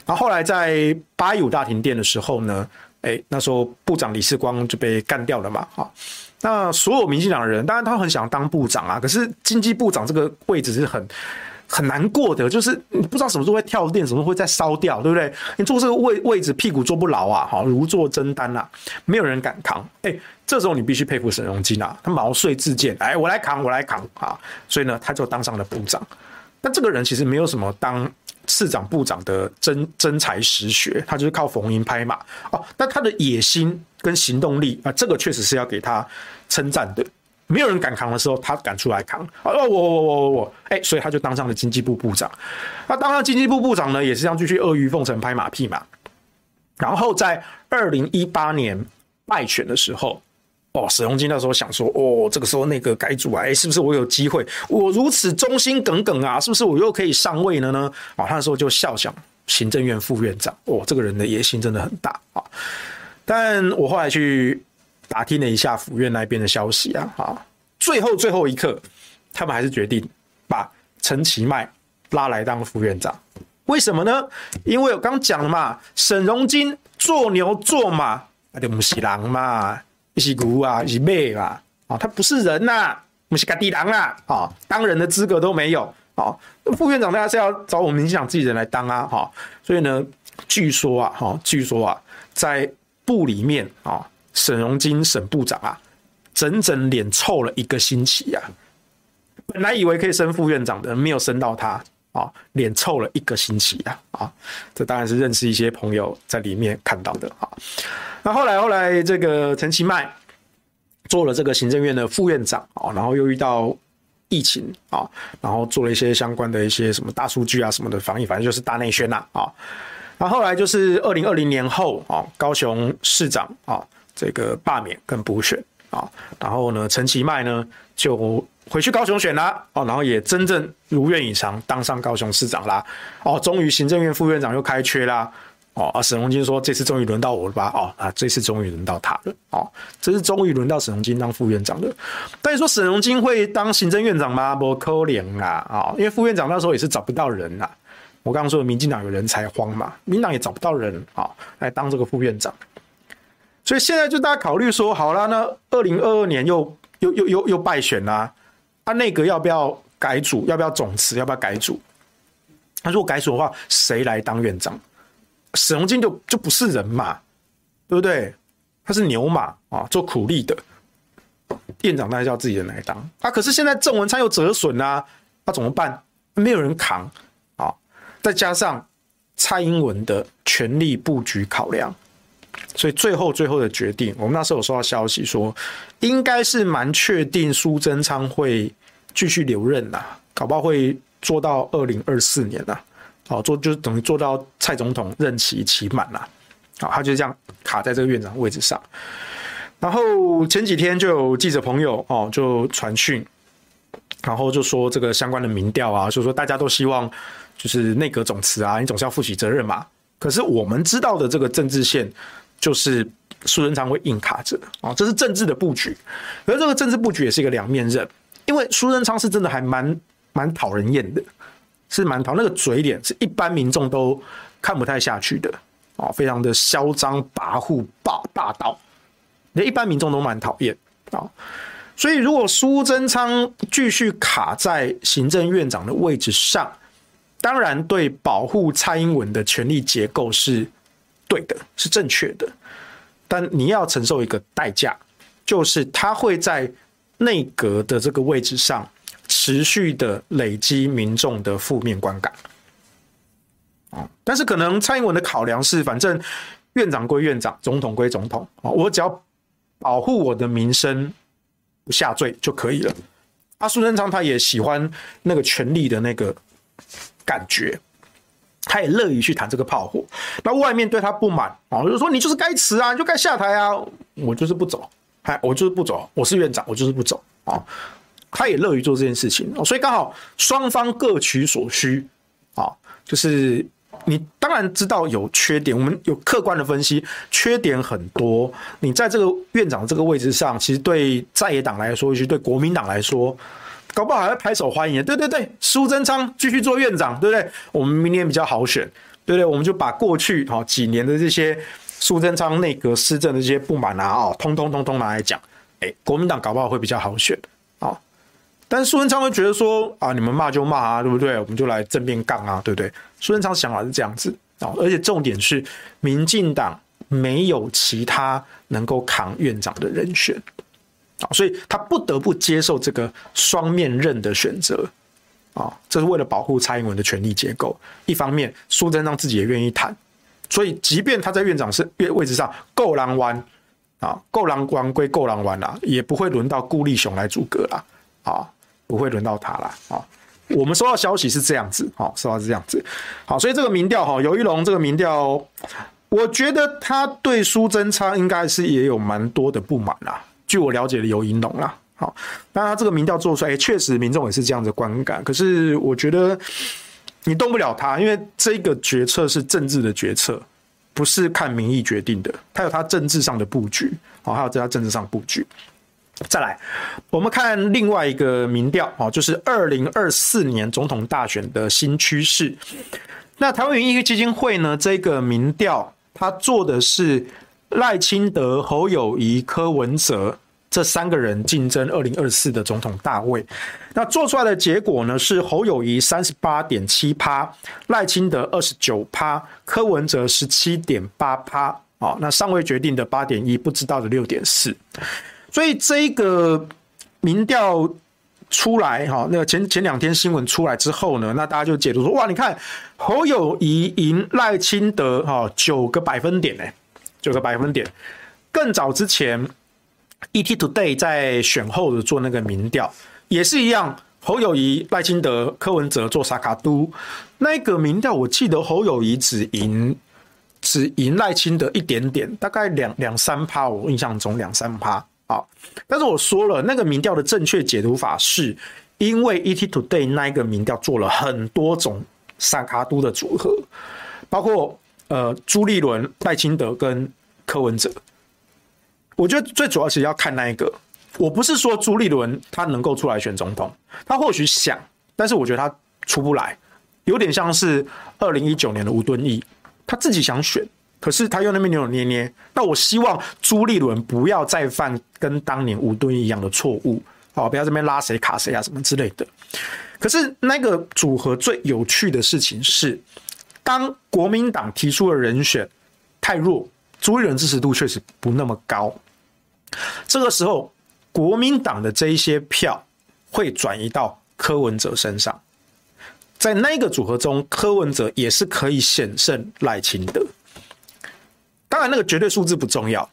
然后来在八一五大停电的时候呢，诶、那时候部长李世光就被干掉了嘛。啊，那所有民进党的人，当然他很想当部长啊，可是经济部长这个位置是很。很难过的，就是你不知道什么时候会跳电，什么时候会再烧掉，对不对？你坐这个位位置，屁股坐不牢啊，好，如坐针毡啊，没有人敢扛。哎、这时候你必须佩服沈荣金啊，他毛遂自荐，哎，我来扛，我来扛啊，所以呢，他就当上了部长。但这个人其实没有什么当市长、部长的真真才实学，他就是靠逢迎拍马哦。但他的野心跟行动力啊，这个确实是要给他称赞的。没有人敢扛的时候，他敢出来扛。哦，我我我我我，哎，所以他就当上了经济部部长。那当上经济部部长呢，也是这样继续阿谀奉承、拍马屁嘛。然后在二零一八年败选的时候，哦，沈荣金那时候想说，哦，这个时候那个改组啊，哎，是不是我有机会？我如此忠心耿耿啊，是不是我又可以上位了呢？啊，他那时候就笑想行政院副院长。哦，这个人的野心真的很大啊。但我后来去。打听了一下府院那边的消息啊，啊，最后最后一刻，他们还是决定把陈其迈拉来当副院长。为什么呢？因为我刚讲了嘛，沈荣金做牛做马，那就不是人嘛，是牛啊，是马嘛，啊，他不是人呐、啊，不是家己人啊，啊，当人的资格都没有，啊，副院长大家是要找我们民进党自己人来当啊，哈，所以呢，据说啊，哈，据说啊，在部里面啊，沈荣金沈部长啊，整整脸臭了一个星期呀，本来以为可以升副院长的，没有升到他。啊，脸臭了一个星期啊！啊，这当然是认识一些朋友在里面看到的啊。那后来后来，这个陈其迈做了这个行政院的副院长啊，然后又遇到疫情啊，然后做了一些相关的一些什么大数据啊什么的防疫，反正就是大内宣呐啊。那后后来就是二零二零年后啊，高雄市长啊这个罢免跟补选啊，然后呢，陈其迈呢就。回去高雄选啦，哦，然后也真正如愿以偿当上高雄市长啦，哦，终于行政院副院长又开缺啦，哦，啊，沈荣金说这次终于轮到我了吧，哦，啊，这次终于轮到他了，哦，这次终于轮到沈荣金当副院长了，但你说沈荣金会当行政院长吗？不可能啦，啊，因为副院长那时候也是找不到人啦，我刚刚说的民进党有人才荒嘛，民党也找不到人啊来当这个副院长，所以现在就大家考虑说，好啦，那二零二二年又又又又又败选啦。他、啊、内阁要不要改组？要不要总辞？要不要改组？他如果改组的话，谁来当院长？沈荣金就就不是人嘛，对不对？他是牛马啊，做苦力的院长，当然叫自己人来当啊。可是现在郑文灿又折损啊，那、怎么办？没有人扛啊！再加上蔡英文的权力布局考量。所以最后最后的决定，我们那时候有收到消息说，应该是蛮确定苏贞昌会继续留任呐，搞不好会做到二零二四年呐，好做就等于做到蔡总统任期期满了，好，他就这样卡在这个院长位置上。然后前几天就有记者朋友哦就传讯，然后就说这个相关的民调啊，就说大家都希望就是内阁总辞啊，你总是要负起责任嘛。可是我们知道的这个政治线。就是苏贞昌会硬卡着啊，这是政治的布局，而这个政治布局也是一个两面刃，因为苏贞昌是真的还蛮蛮讨人厌的，是蛮讨那个嘴脸是一般民众都看不太下去的啊，非常的嚣张跋扈霸霸道，连一般民众都蛮讨厌啊，所以如果苏贞昌继续卡在行政院长的位置上，当然对保护蔡英文的权力结构是。对的，是正确的，但你要承受一个代价，就是他会在内阁的这个位置上持续的累积民众的负面观感。但是可能蔡英文的考量是，反正院长归院长，总统归总统啊，我只要保护我的名声不下坠就可以了。阿苏贞昌他也喜欢那个权力的那个感觉。他也乐于去谈这个炮火，那外面对他不满啊，就是说你就是该辞啊，你就该下台啊，我就是不走，哎，我就是不走，我是院长，我就是不走啊。他也乐于做这件事情，所以刚好双方各取所需啊。就是你当然知道有缺点，我们有客观的分析，缺点很多。你在这个院长这个位置上，其实对在野党来说，尤其对国民党来说。搞不好还会拍手欢迎，对对对，苏贞昌继续做院长，对不对？我们明年比较好选，对不对？我们就把过去好几年的这些苏贞昌内阁施政的这些不满啊，哦，通通通通拿来讲，哎，国民党搞不好会比较好选啊。但苏贞昌会觉得说啊，你们骂就骂啊，对不对？我们就来正面杠啊，对不对？苏贞昌想法是这样子啊，而且重点是民进党没有其他能够扛院长的人选。啊所以他不得不接受这个双面刃的选择，啊，这是为了保护蔡英文的权力结构。一方面，苏贞昌自己也愿意谈，所以即便他在院长是位置上够狼弯啊，够狼弯归够狼弯啦，也不会轮到顾立雄来阻隔啦，啊，不会轮到他啦。啊。我们收到消息是这样子，好，收到是这样子，好，所以这个民调哈，游玉龙这个民调，我觉得他对苏贞昌应该是也有蛮多的不满啦。据我了解的，游盈隆啦，好，那他这个民调做出来，确实民众也是这样的观感。可是我觉得你动不了他，因为这个决策是政治的决策，不是看民意决定的。他有他政治上的布局，好，还有在他政治上布局。再来，我们看另外一个民调，哦，就是二零二四年总统大选的新趋势。那台湾民意基金会呢，这个民调他做的是。赖清德、侯友宜、柯文哲这三个人竞争二零二四的总统大位。那做出来的结果呢？是侯友宜三十八点七趴，赖清德二十九趴，柯文哲十七点八趴。啊，那尚未决定的八点一，不知道的六点四。所以这一个民调出来，哈，那前前两天新闻出来之后呢，那大家就解读说，哇，你看侯友宜赢赖清德，哈，九个百分点，呢，九个百分点。更早之前，ET Today 在选后的做那个民调，也是一样，侯友宜、赖清德、柯文哲做沙卡都，那个民调，我记得侯友宜只赢只赢赖清德一点点，大概两两三趴，我印象中两三趴啊。但是我说了，那个民调的正确解读法是，因为 ET Today 那一个民调做了很多种沙卡都的组合，包括呃朱立伦、赖清德跟柯文哲。我觉得最主要是要看那一个。我不是说朱立伦他能够出来选总统，他或许想，但是我觉得他出不来，有点像是二零一九年的吴敦义，他自己想选，可是他又那边扭扭捏捏。那我希望朱立伦不要再犯跟当年吴敦义一样的错误，好，不要这边拉谁卡谁啊什么之类的。可是那个组合最有趣的事情是，当国民党提出的人选太弱，朱立伦支持度确实不那么高。这个时候，国民党的这一些票会转移到柯文哲身上，在那个组合中，柯文哲也是可以险胜赖清德。当然，那个绝对数字不重要。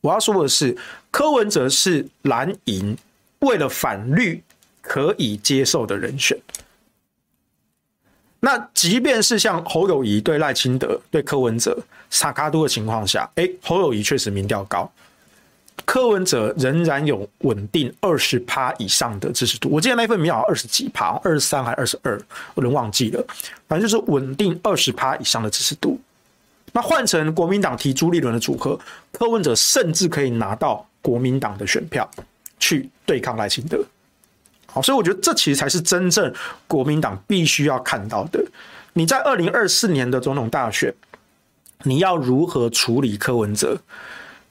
我要说的是，柯文哲是蓝营为了反绿可以接受的人选。那即便是像侯友宜对赖清德、对柯文哲、萨卡都的情况下，哎，侯友宜确实民调高。柯文哲仍然有稳定二十趴以上的支持度，我记得那份民调二十几趴，二十三还二十二，我都忘记了。反正就是稳定二十趴以上的支持度。那换成国民党提朱立伦的组合，柯文哲甚至可以拿到国民党的选票去对抗赖清德。好，所以我觉得这其实才是真正国民党必须要看到的。你在二零二四年的总统大选，你要如何处理柯文哲？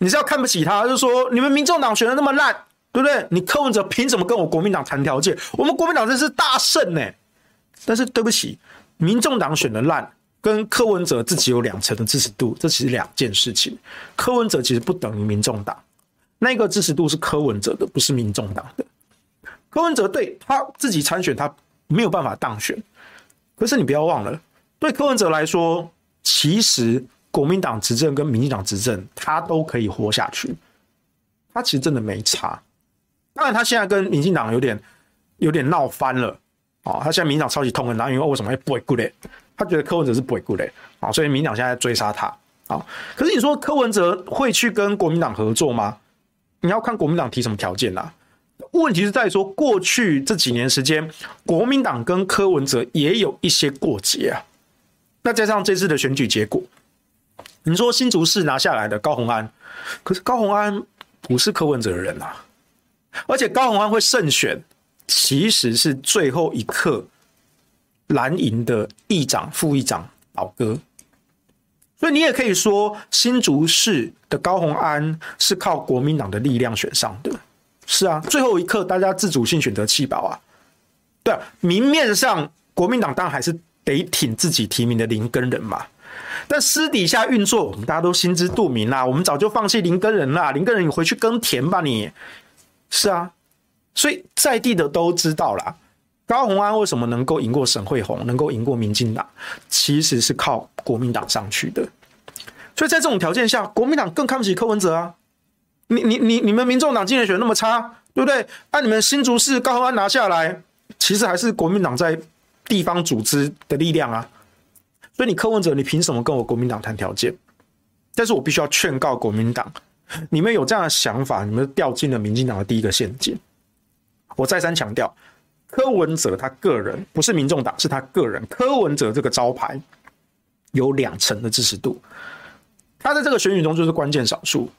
你是要看不起他，就是说你们民众党选的那么烂，对不对？你柯文哲凭什么跟我国民党谈条件？我们国民党真是大胜呢。但是对不起，民众党选的烂，跟柯文哲自己有两成的支持度，这其实两件事情。柯文哲其实不等于民众党，那个支持度是柯文哲的，不是民众党的。柯文哲对他自己参选，他没有办法当选。可是你不要忘了，对柯文哲来说，其实。国民党执政跟民进党执政，他都可以活下去。他其实真的没差。当然，他现在跟民进党有点有点闹翻了啊！他现在民进党超级痛恨他，因为为什么会不会 good 嘞？他觉得柯文哲是不会 good 嘞啊！所以民进党现在追杀他啊！可是你说柯文哲会去跟国民党合作吗？你要看国民党提什么条件啦。问题是在说，过去这几年时间，国民党跟柯文哲也有一些过节啊。那加上这次的选举结果。你说新竹市拿下来的高虹安，可是高虹安不是柯文哲的人啊，而且高虹安会胜选，其实是最后一刻蓝营的议长、副议长倒戈，所以你也可以说新竹市的高虹安是靠国民党的力量选上的，是啊，最后一刻大家自主性选择弃保啊，对啊，明面上国民党当然还是得挺自己提名的林根人嘛。但私底下运作，我们大家都心知肚明啦。我们早就放弃林耕仁啦，林耕仁你回去耕田吧，你是啊。所以在地的都知道啦。高虹安为什么能够赢过沈慧虹，能够赢过民进党，其实是靠国民党上去的。所以在这种条件下，国民党更看不起柯文哲啊。你你你你们民众党今年选那么差，对不对？按你们新竹市高虹安拿下来，其实还是国民党在地方组织的力量啊。所以你柯文哲，你凭什么跟我国民党谈条件？但是我必须要劝告国民党，你们有这样的想法，你们掉进了民进党的第一个陷阱。我再三强调，柯文哲他个人不是民众党，是他个人。柯文哲这个招牌有两成的支持度，他在这个选举中就是关键少数。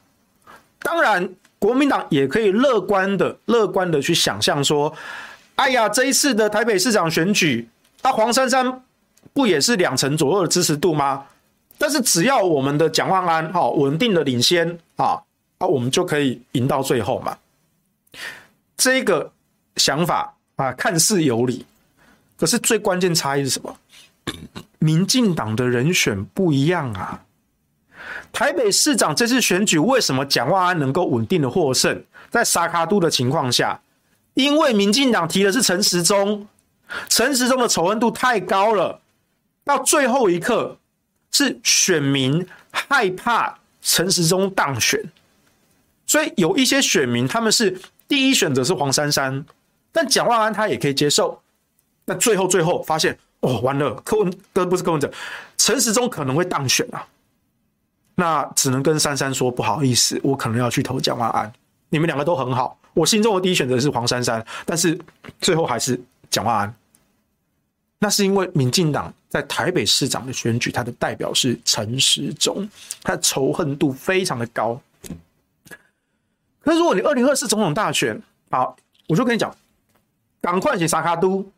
当然，国民党也可以乐观的、乐观的去想象说，哎呀，这一次的台北市长选举，啊，黄珊珊。不也是两成左右的支持度吗？但是只要我们的蒋万安哈稳定的领先啊啊，我们就可以赢到最后嘛。这个想法啊，看似有理，可是最关键差异是什么？民进党的人选不一样啊。台北市长这次选举，为什么蒋万安能够稳定的获胜？在沙卡都的情况下，因为民进党提的是陈时中，陈时中的仇恨度太高了，到最后一刻是选民害怕陈时中当选，所以有一些选民他们是第一选择是黄珊珊，但蒋万安他也可以接受。那最后最后发现哦，完了，柯文哥不是柯文哲，陈时中可能会当选啊。那只能跟珊珊说不好意思，我可能要去投蒋万安。你们两个都很好，我心中的第一选择是黄珊珊，但是最后还是蒋万安。那是因为民进党在台北市长的选举，他的代表是陈时中，他的仇恨度非常的高。可是如果你二零二四总统大选，好，我就跟你讲，赶快写沙卡都，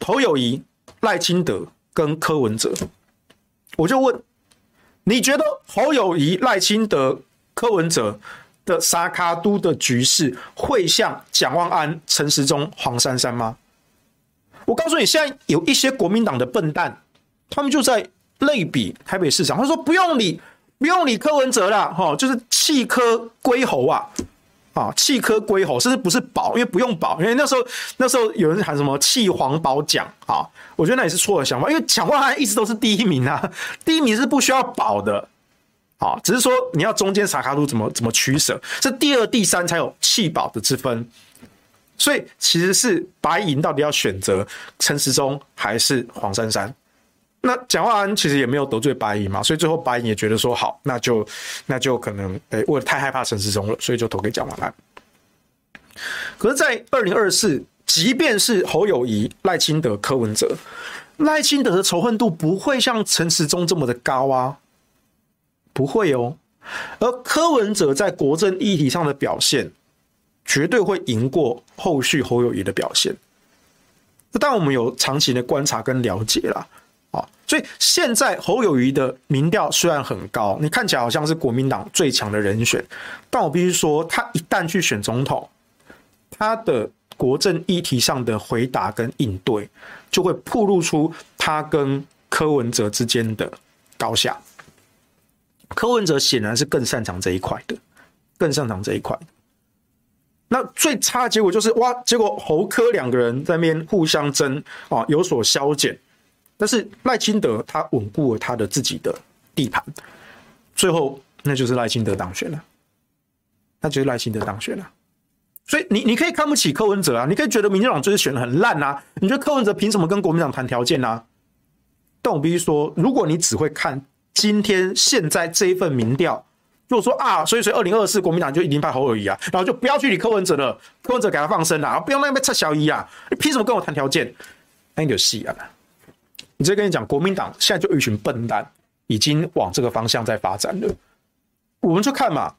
侯友谊、赖清德跟柯文哲，我就问。你觉得侯友谊、赖清德、柯文哲的沙卡都的局势会像蒋万安、陈时中、黄珊珊吗？我告诉你，现在有一些国民党的笨蛋，他们就在类比台北市长，他说不用理，不用理柯文哲了，哈，就是弃科归侯啊。啊，弃科归侯，甚至不是保，因为不用保，因为那时候那时候有人喊什么弃黄保蒋啊，我觉得那也是错的想法，因为蒋万安一直都是第一名啊，第一名是不需要保的，啊，只是说你要中间撒卡路怎么怎么取舍，这第二、第三才有弃保的之分，所以其实是白银到底要选择陈时中还是黄珊珊。那蒋万安其实也没有得罪白银嘛，所以最后白银也觉得说好，那就那就可能诶，为了太害怕陈时中了，所以就投给蒋万安。可是，在二零二四，即便是侯友宜、赖清德、柯文哲，赖清德的仇恨度不会像陈时中这么的高啊，不会哦。而柯文哲在国政议题上的表现，绝对会赢过后续侯友宜的表现。但我们有长期的观察跟了解啦。啊，所以现在侯友宜的民调虽然很高，你看起来好像是国民党最强的人选，但我必须说，他一旦去选总统，他的国政议题上的回答跟应对，就会暴露出他跟柯文哲之间的高下。柯文哲显然是更擅长这一块的，更擅长这一块。那最差的结果就是哇，结果侯科两个人在那边互相争啊，有所消减。但是赖清德他稳固了他的自己的地盘，最后那就是赖清德当选了，那就是赖清德当选了。所以你你可以看不起柯文哲啊，你可以觉得民进党就是选的很烂啊，你觉得柯文哲凭什么跟国民党谈条件啊？但我必须说，如果你只会看今天现在这一份民调，就说啊，所以说二零二四国民党就一定派侯友宜啊，然后就不要去理柯文哲了，柯文哲给他放生了，不要那边插小姨啊，你凭什么跟我谈条件？那你就戏啊。我直接跟你讲，国民党现在就一群笨蛋，已经往这个方向在发展了。我们就看嘛，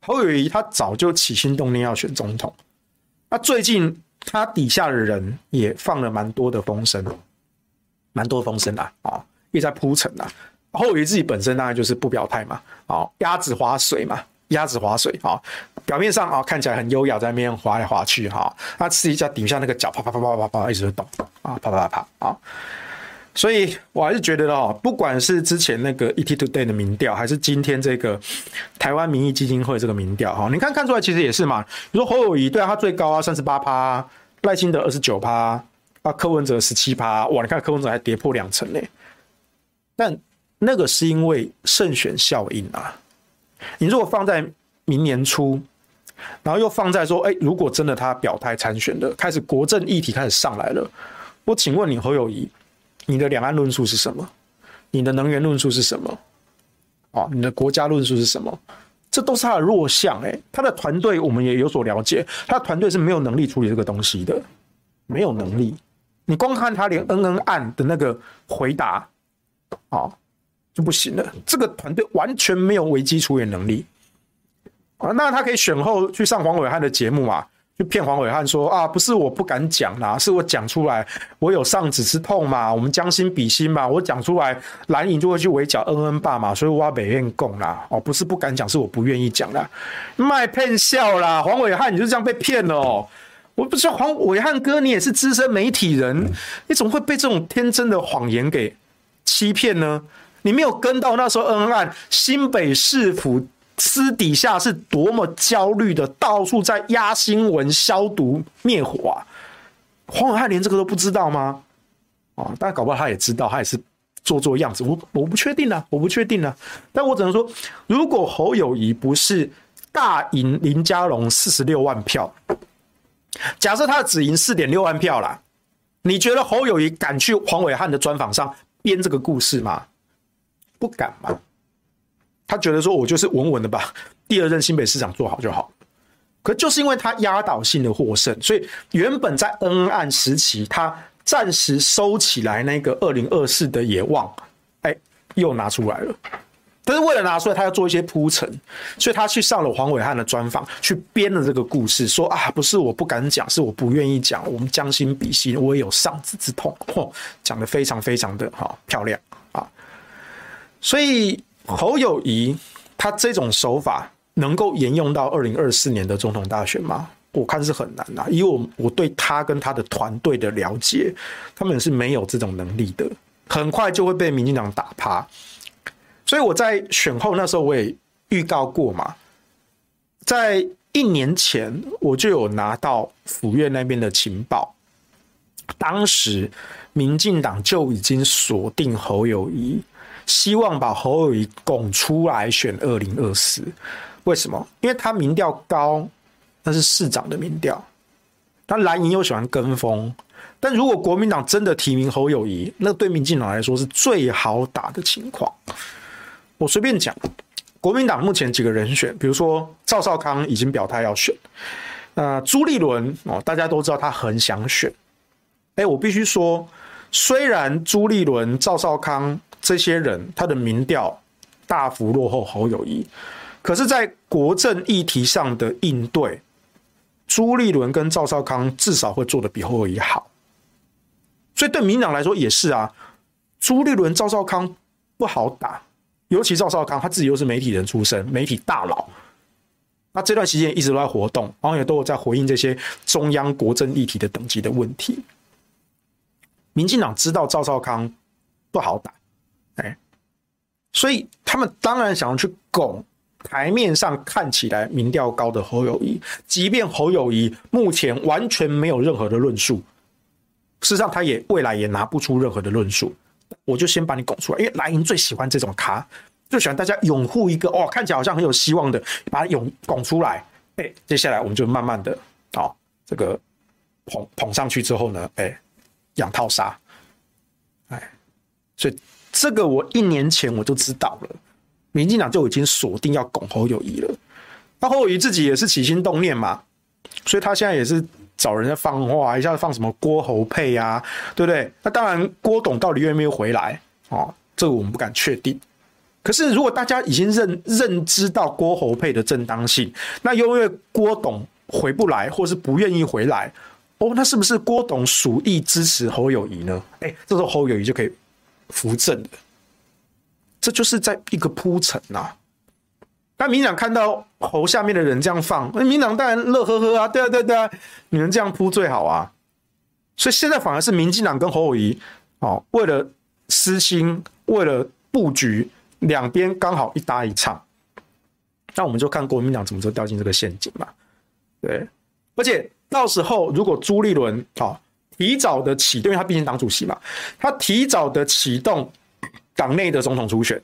侯友宜他早就起心动念要选总统，那最近他底下的人也放了蛮多的风声，蛮多风声啦，啊，也在铺陈啦。侯友宜自己本身当然就是不表态嘛，啊，鸭子划水嘛，鸭子划水啊，表面上啊看起来很优雅，在那边划来划去哈，他试一下底下那个脚啪啪啪啪啪啪一直在动啊，啪啪啪啪啊。所以我还是觉得哦，不管是之前那个 ET Today 的民调，还是今天这个台湾民意基金会这个民调，哈，你看看出来其实也是嘛。你说侯友宜对啊，他最高啊，三十八趴，赖清德二十九趴，啊，柯文哲十七趴，哇，你看柯文哲还跌破两成嘞。但那个是因为胜选效应啊。你如果放在明年初，然后又放在说，哎，如果真的他表态参选的，开始国政议题开始上来了，我请问你侯友宜。你的两岸论述是什么？你的能源论述是什么？哦，你的国家论述是什么？这都是他的弱项诶，他的团队我们也有所了解，他的团队是没有能力处理这个东西的，没有能力。你光看他连恩恩案的那个回答，啊，就不行了。这个团队完全没有危机处理能力啊。那他可以选后去上黄伟汉的节目嘛？就骗黄伟汉说啊，不是我不敢讲啦，是我讲出来，我有上子之痛嘛，我们将心比心嘛，我讲出来蓝营就会去围剿恩恩爸嘛，所以挖北愿供啦，哦，不是不敢讲，是我不愿意讲啦，卖骗笑啦，黄伟汉你就这样被骗了哦，我不知道黄伟汉哥你也是资深媒体人，你怎么会被这种天真的谎言给欺骗呢？你没有跟到那时候恩恩案，新北市府。私底下是多么焦虑的，到处在压新闻、消毒、灭火啊！黄伟汉连这个都不知道吗？啊，但搞不好他也知道，他也是做做样子。我我不确定啊，我不确定啊。但我只能说，如果侯友宜不是大赢林佳龙四十六万票，假设他只赢四点六万票啦，你觉得侯友宜敢去黄伟汉的专访上编这个故事吗？不敢吗？他觉得说，我就是稳稳的把 第二任新北市长做好就好。可就是因为他压倒性的获胜，所以原本在恩恩案时期，他暂时收起来那个二零二四的野望，哎，又拿出来了。但是为了拿出来，他要做一些铺陈，所以他去上了黄伟汉的专访，去编了这个故事，说啊，不是我不敢讲，是我不愿意讲。我们将心比心，我也有丧子之痛。嚯，讲的非常非常的哈漂亮，所以。侯友宜他这种手法能够沿用到二零二四年的总统大选吗？我看是很难呐，以我我对他跟他的团队的了解，他们是没有这种能力的，很快就会被民进党打趴。所以我在选后那时候我也预告过嘛，在一年前我就有拿到府院那边的情报，当时民进党就已经锁定侯友宜。希望把侯友宜拱出来选二零二四，为什么？因为他民调高，那是市长的民调。他蓝营又喜欢跟风，但如果国民党真的提名侯友宜，那对民进党来说是最好打的情况。我随便讲，国民党目前几个人选，比如说赵少康已经表态要选，那朱立伦哦，大家都知道他很想选。哎，我必须说，虽然朱立伦、赵少康。这些人他的民调大幅落后侯友谊，可是，在国政议题上的应对，朱立伦跟赵少康至少会做的比侯友谊好。所以对民党来说也是啊，朱立伦、赵少康不好打，尤其赵少康他自己又是媒体人出身，媒体大佬，那这段时间一直都在活动，然后也都有在回应这些中央国政议题的等级的问题。民进党知道赵少康不好打。所以他们当然想要去拱台面上看起来民调高的侯友谊，即便侯友谊目前完全没有任何的论述，事实上他也未来也拿不出任何的论述，我就先把你拱出来，因为蓝营最喜欢这种咖，就喜欢大家拥护一个哦，看起来好像很有希望的，把他拥拱出来，哎，接下来我们就慢慢的啊、哦，这个捧捧上去之后呢，哎，养套杀，哎，所以。这个我一年前我就知道了，民进党就已经锁定要拱侯友宜了。那侯友宜自己也是起心动念嘛，所以他现在也是找人家放话，一下子放什么郭侯配啊，对不对？那当然郭董到底愿不愿意回来哦，这个我们不敢确定。可是如果大家已经认认知到郭侯配的正当性，那又因为郭董回不来，或是不愿意回来，哦，那是不是郭董属意支持侯友宜呢？哎，这时候侯友宜就可以。扶正的，这就是在一个铺陈呐。那民进党看到侯下面的人这样放，那民进党当然乐呵呵啊，对啊对啊对啊，你们这样铺最好啊。所以现在反而是民进党跟侯友宜哦，为了私心，为了布局，两边刚好一搭一唱。那我们就看国民党怎么就掉进这个陷阱嘛。对，而且到时候如果朱立伦啊。提早的启动，因为他毕竟党主席嘛，他提早的启动党内的总统初选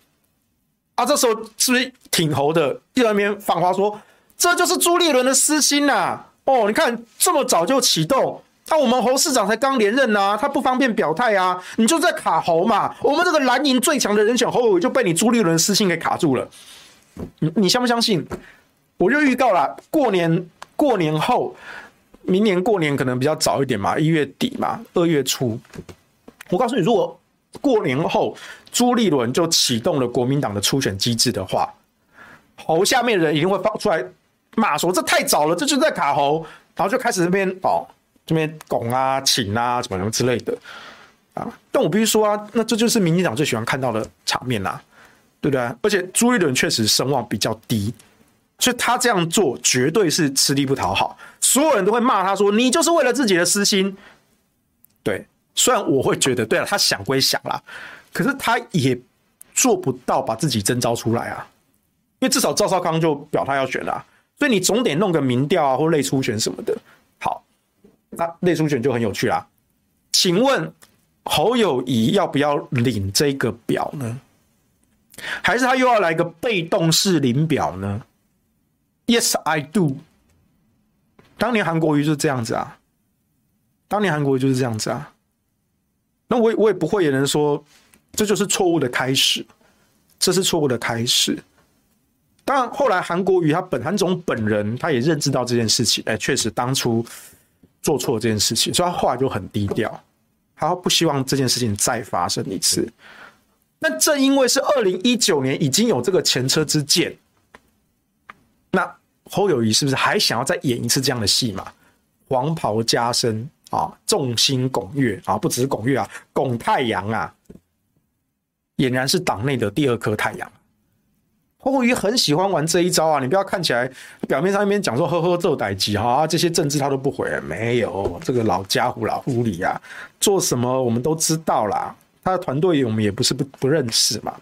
啊，这时候是不是挺侯的？第二边放话说，这就是朱立伦的私心呐、啊！哦，你看这么早就启动，那、我们侯市长才刚连任呐、啊，他不方便表态啊，你就在卡侯嘛。我们这个蓝营最强的人选侯伟就被你朱立伦私心给卡住了，你你相不相信？我就预告了，过年过年后。明年过年可能比较早一点嘛，一月底嘛，二月初。我告诉你，如果过年后朱立伦就启动了国民党的初选机制的话，侯下面的人一定会放出来骂说，这太早了，这就在卡侯。然后就开始这边哦，这边拱啊、请啊，什么什么之类的啊。但我必须说啊，那这就是民进党最喜欢看到的场面呐，对不对？而且朱立伦确实声望比较低，所以他这样做绝对是吃力不讨好，所有人都会骂他说：“你就是为了自己的私心。”对，虽然我会觉得，对了，他想归想啦，可是他也做不到把自己征召出来啊，因为至少赵少康就表态要选啦。所以你总得弄个民调啊，或类初选什么的。好，那类初选就很有趣啦。请问侯友谊要不要领这个表呢？还是他又要来个被动式领表呢？Yes, I do。当年韩国瑜就是这样子啊。当年韩国瑜就是这样子啊。那我我也不会有人说这就是错误的开始，这是错误的开始。当然，后来韩国瑜他本韩总本人他也认知到这件事情，哎，确实当初做错这件事情，所以他后来就很低调，他不希望这件事情再发生一次。那正因为是二零一九年已经有这个前车之鉴，那侯友宜是不是还想要再演一次这样的戏嘛？黄袍加身啊，众星拱月啊，不只是拱月啊，拱太阳啊，俨然是党内的第二颗太阳。侯友谊很喜欢玩这一招啊！你不要看起来表面上一边讲说呵呵做代志哈，这些政治他都不回，没有这个老家伙老狐狸啊，做什么我们都知道啦。他的团队我们也不是不不认识嘛。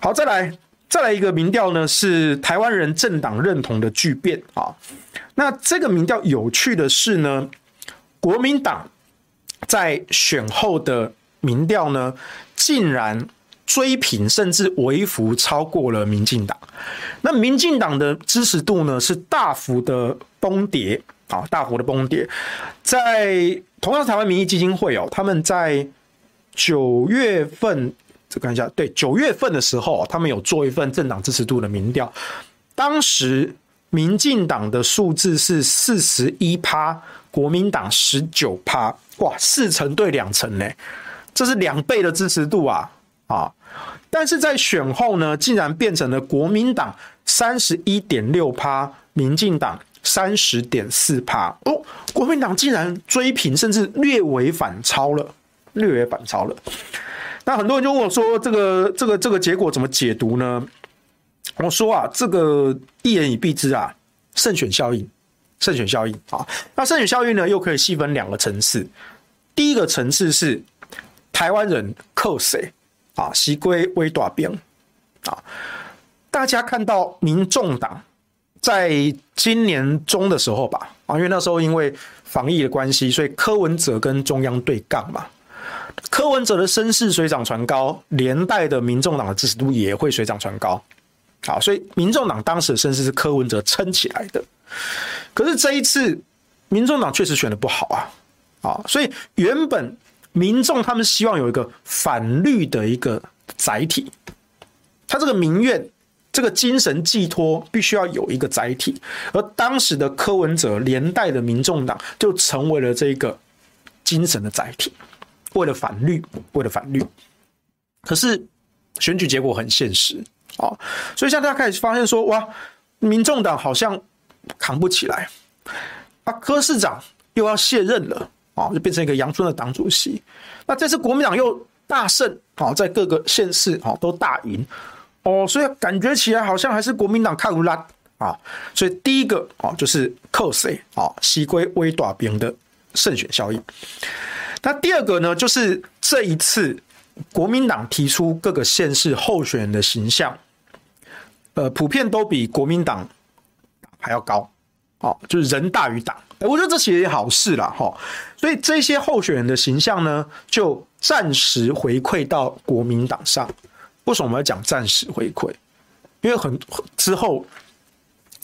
好，再来再来一个民调呢，是台湾人政党认同的巨变啊。那这个民调有趣的是呢，国民党在选后的民调呢，竟然。追平甚至微幅超过了民进党，那民进党的支持度呢是大幅的崩跌啊，大幅的崩跌。在同样台湾民意基金会哦，他们在九月份，看一下，对，九月份的时候，他们有做一份政党支持度的民调，当时民进党的数字是四十一趴，国民党十九趴，哇，四成对两成呢，这是两倍的支持度啊啊！但是在选后呢，竟然变成了国民党三十一点六趴，民进党三十点四趴哦，国民党竟然追平，甚至略微反超了，略微反超了。那很多人就问我说：“这个、这个、这个结果怎么解读呢？”我说啊，这个一言以蔽之啊，胜选效应，胜选效应啊。那胜选效应呢，又可以细分两个层次。第一个层次是台湾人扣谁？啊，习归微大兵啊！大家看到民众党在今年中的时候吧，啊，因为那时候因为防疫的关系，所以柯文哲跟中央对杠嘛。柯文哲的声势水涨船高，连带的民众党的支持度也会水涨船高。好，所以民众党当时的声势是柯文哲撑起来的。可是这一次，民众党确实选的不好啊！啊，所以原本。民众他们希望有一个反绿的一个载体，他这个民怨、这个精神寄托必须要有一个载体，而当时的柯文哲连带的民众党就成为了这个精神的载体，为了反绿，为了反绿。可是选举结果很现实啊，所以现在大家开始发现说，哇，民众党好像扛不起来，啊，柯市长又要卸任了。啊，就变成一个阳春的党主席。那这次国民党又大胜啊，在各个县市啊都大赢哦，所以感觉起来好像还是国民党看不拉啊。所以第一个啊就是靠谁啊，西归微短兵的胜选效应。那第二个呢，就是这一次国民党提出各个县市候选人的形象，呃，普遍都比国民党还要高。哦，就是人大于党，我觉得这其实也好事啦，哈。所以这些候选人的形象呢，就暂时回馈到国民党上。为什么我们要讲暂时回馈？因为很之后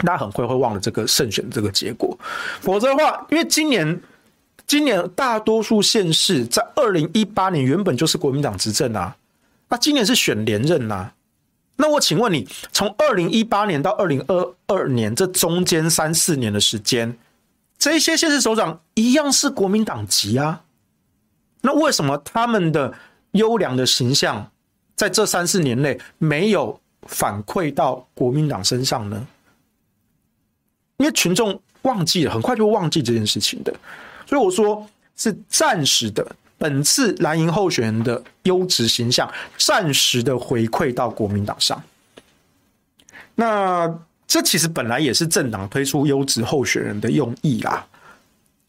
大家很快会忘了这个胜选这个结果。否则的话，因为今年今年大多数县市在二零一八年原本就是国民党执政啊，那今年是选连任呐。那我请问你，从二零一八年到二零二二年这中间三四年的时间，这些县市首长一样是国民党籍啊？那为什么他们的优良的形象在这三四年内没有反馈到国民党身上呢？因为群众忘记了，很快就忘记这件事情的。所以我说是暂时的，本次蓝营候选人的优质形象暂时的回馈到国民党上。那这其实本来也是政党推出优质候选人的用意啦。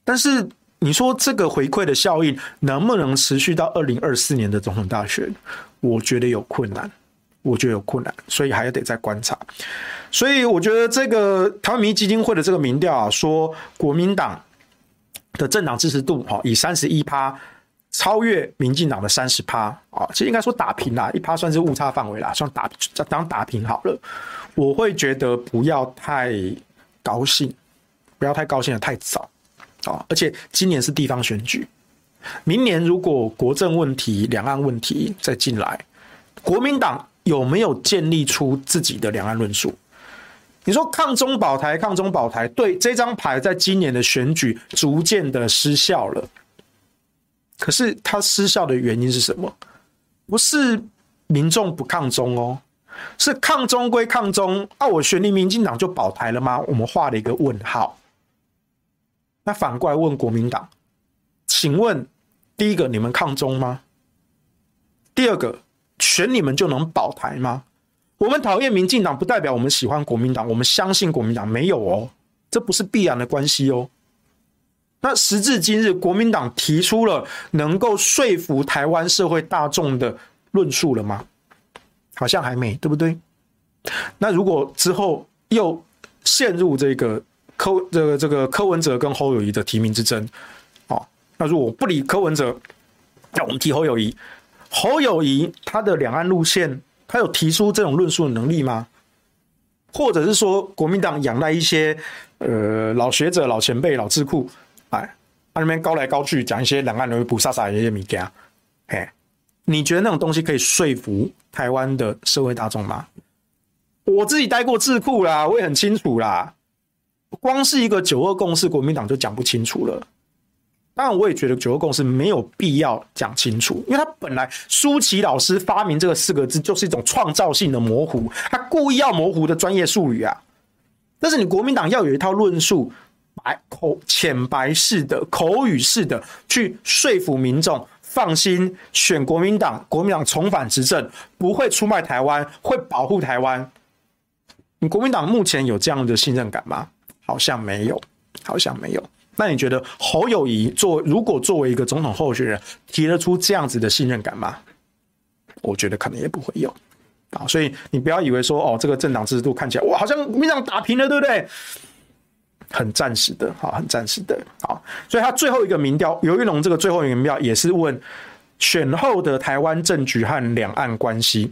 但是你说这个回馈的效应能不能持续到二零二四年的总统大选？我觉得有困难，我觉得有困难，所以还要得再观察。所以我觉得这个台湾民意基金会的这个民调啊，说国民党的政党支持度哈，以三十一趴超越民进党的三十趴啊，其实应该说打平啦，一趴算是误差范围啦，算打当打平好了。我会觉得不要太高兴，不要太高兴的太早。啊！而且今年是地方选举，明年如果国政问题、两岸问题再进来，国民党有没有建立出自己的两岸论述？你说抗中保台、抗中保台，对这张牌在今年的选举逐渐的失效了。可是它失效的原因是什么？不是民众不抗中哦，是抗中归抗中啊！我选立民进党就保台了吗？我们画了一个问号。那反过来问国民党，请问，第一个你们抗中吗？第二个选你们就能保台吗？我们讨厌民进党不代表我们喜欢国民党，我们相信国民党没有哦，这不是必然的关系哦。那时至今日，国民党提出了能够说服台湾社会大众的论述了吗？好像还没，对不对？那如果之后又陷入这个。柯这个这个柯文哲跟侯友宜的提名之争，哦，那如果不理柯文哲，那我们提侯友宜，侯友宜他的两岸路线，他有提出这种论述的能力吗？或者是说国民党仰赖一些呃老学者、老前辈、老智库，哎，他那边高来高去讲一些两岸的不撒撒一些米家，嘿，你觉得那种东西可以说服台湾的社会大众吗？我自己待过智库啦，我也很清楚啦。光是一个九二共识，国民党就讲不清楚了。当然，我也觉得九二共识没有必要讲清楚，因为他本来舒淇老师发明这个四个字就是一种创造性的模糊，他故意要模糊的专业术语啊。但是你国民党要有一套论述，白口浅白式的口语式的去说服民众，放心选国民党，国民党重返执政，不会出卖台湾，会保护台湾。你国民党目前有这样的信任感吗？好像没有，好像没有。那你觉得侯友谊作如果作为一个总统候选人，提得出这样子的信任感吗？我觉得可能也不会有啊。所以你不要以为说哦，这个政党制度看起来哇，好像民进党打平了，对不对？很暂时的，好，很暂时的。好，所以他最后一个民调，游玉龙这个最后一个民调也是问选后的台湾政局和两岸关系。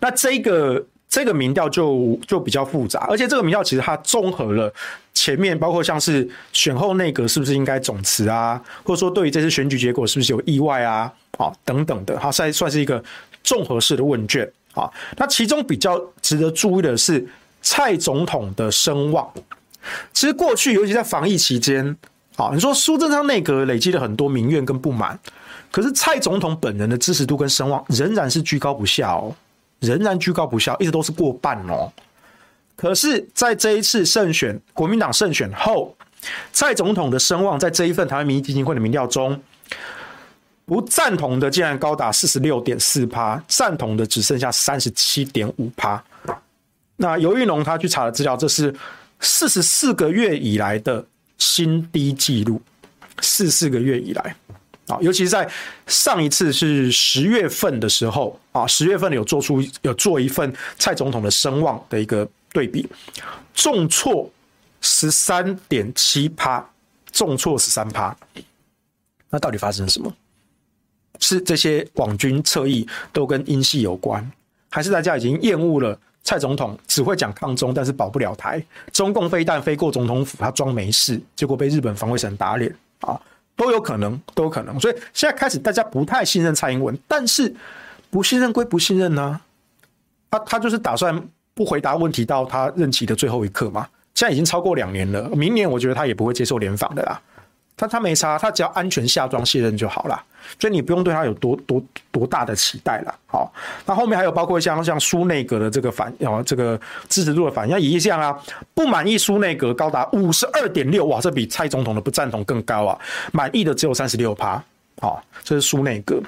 那这个。这个民调就就比较复杂，而且这个民调其实它综合了前面包括像是选后内阁是不是应该总辞啊，或者说对于这次选举结果是不是有意外啊，啊等等的，它算算是一个综合式的问卷啊。那其中比较值得注意的是蔡总统的声望。其实过去尤其在防疫期间，啊，你说苏贞昌内阁累积了很多民怨跟不满，可是蔡总统本人的支持度跟声望仍然是居高不下哦。仍然居高不下，一直都是过半哦。可是，在这一次胜选，国民党胜选后，蔡总统的声望在这一份台湾民意基金会的民调中，不赞同的竟然高达四十六点四趴，赞同的只剩下三十七点五趴。那尤玉龙他去查了资料，这是四十四个月以来的新低纪录，四四个月以来。啊，尤其是在上一次是十月份的时候啊，十月份有做出有做一份蔡总统的声望的一个对比，重挫十三点七趴，重挫十三趴。那到底发生了什么？是这些网军侧翼都跟英系有关，还是大家已经厌恶了蔡总统只会讲抗中，但是保不了台？中共飞弹飞过总统府，他装没事，结果被日本防卫省打脸啊！都有可能，都有可能。所以现在开始，大家不太信任蔡英文，但是不信任归不信任呢、他他就是打算不回答问题到他任期的最后一刻嘛。现在已经超过两年了，明年我觉得他也不会接受联访的啦。他他没差，他只要安全下装卸任就好了，所以你不用对他有多多多大的期待了。好，那后面还有包括像像苏内阁的这个反哦，这个支持度的反应，一样啊，不满意苏内阁高达五十二点六，哇，这比蔡总统的不赞同更高啊，满意的只有三十六趴。好，这是苏内阁。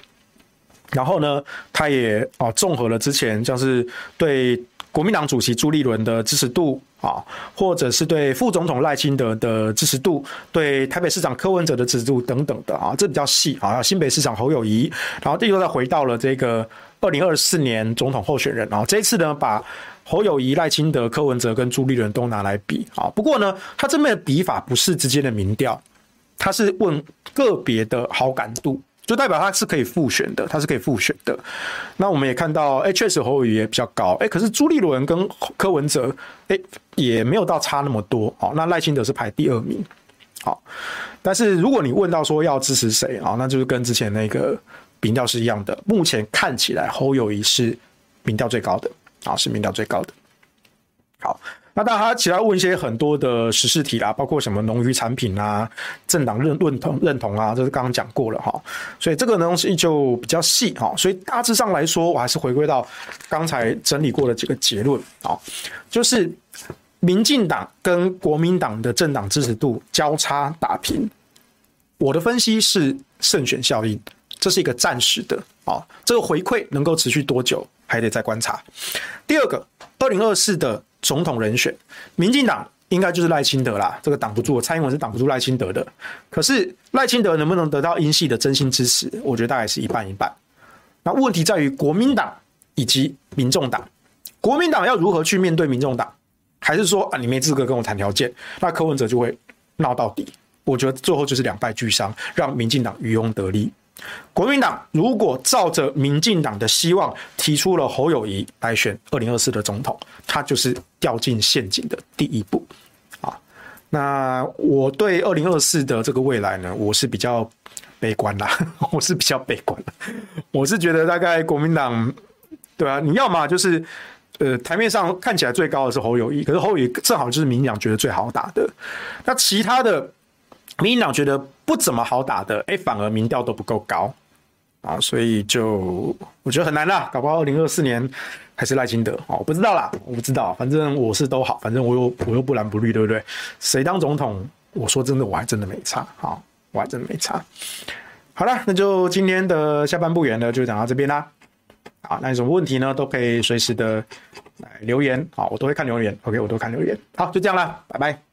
然后呢，他也哦，综合了之前像是对国民党主席朱立伦的支持度啊，或者是对副总统赖清德的支持度，对台北市长柯文哲的支持度等等的啊，这比较细啊。新北市长侯友宜，然后这又再回到了这个二零二四年总统候选人啊。这一次呢，把侯友宜、赖清德、柯文哲跟朱立伦都拿来比啊。不过呢，他这边的比法不是直接的民调，他是问个别的好感度。就代表他是可以复选的，他是可以复选的。那我们也看到，哎，确实侯友宜也比较高，哎，可是朱立伦跟柯文哲，哎，也没有到差那么多。哦，那赖清德是排第二名。好，但是如果你问到说要支持谁啊，那就是跟之前那个民调是一样的。目前看起来侯友宜是民调最高的，啊，是民调最高的。好。那大家，其他问一些很多的实事题啦，包括什么农渔产品啊、政党认认同认同啊，这是刚刚讲过了哈。所以这个东西就比较细哈。所以大致上来说，我还是回归到刚才整理过的几个结论啊，就是民进党跟国民党的政党支持度交叉打平。我的分析是胜选效应，这是一个暂时的啊，这个回馈能够持续多久还得再观察。第二个，二零二四的。总统人选，民进党应该就是赖清德啦，这个挡不住，蔡英文是挡不住赖清德的。可是赖清德能不能得到英系的真心支持？我觉得大概是一半一半。那问题在于国民党以及民众党，国民党要如何去面对民众党？还是说啊，你没资格跟我谈条件？那柯文哲就会闹到底。我觉得最后就是两败俱伤，让民进党渔翁得利。国民党如果照着民进党的希望提出了侯友宜来选二零二四的总统，他就是掉进陷阱的第一步啊。那我对二零二四的这个未来呢，我是比较悲观啦，我是比较悲观的。我是觉得大概国民党，对啊，你要嘛就是呃台面上看起来最高的是侯友宜，可是侯友宜正好就是民进党觉得最好打的，那其他的。民进党觉得不怎么好打的，哎，反而民调都不够高啊，所以就我觉得很难啦，搞不好二零二四年还是赖清德哦，不知道啦，我不知道，反正我是都好，反正我又我又不蓝不绿，对不对？谁当总统，我说真的，我还真的没差，好，我还真的没差。好了，那就今天的下半部演呢，就讲到这边啦。好，那有什么问题呢，都可以随时的来留言，好，我都会看留言，OK，我都看留言。好，就这样了，拜拜。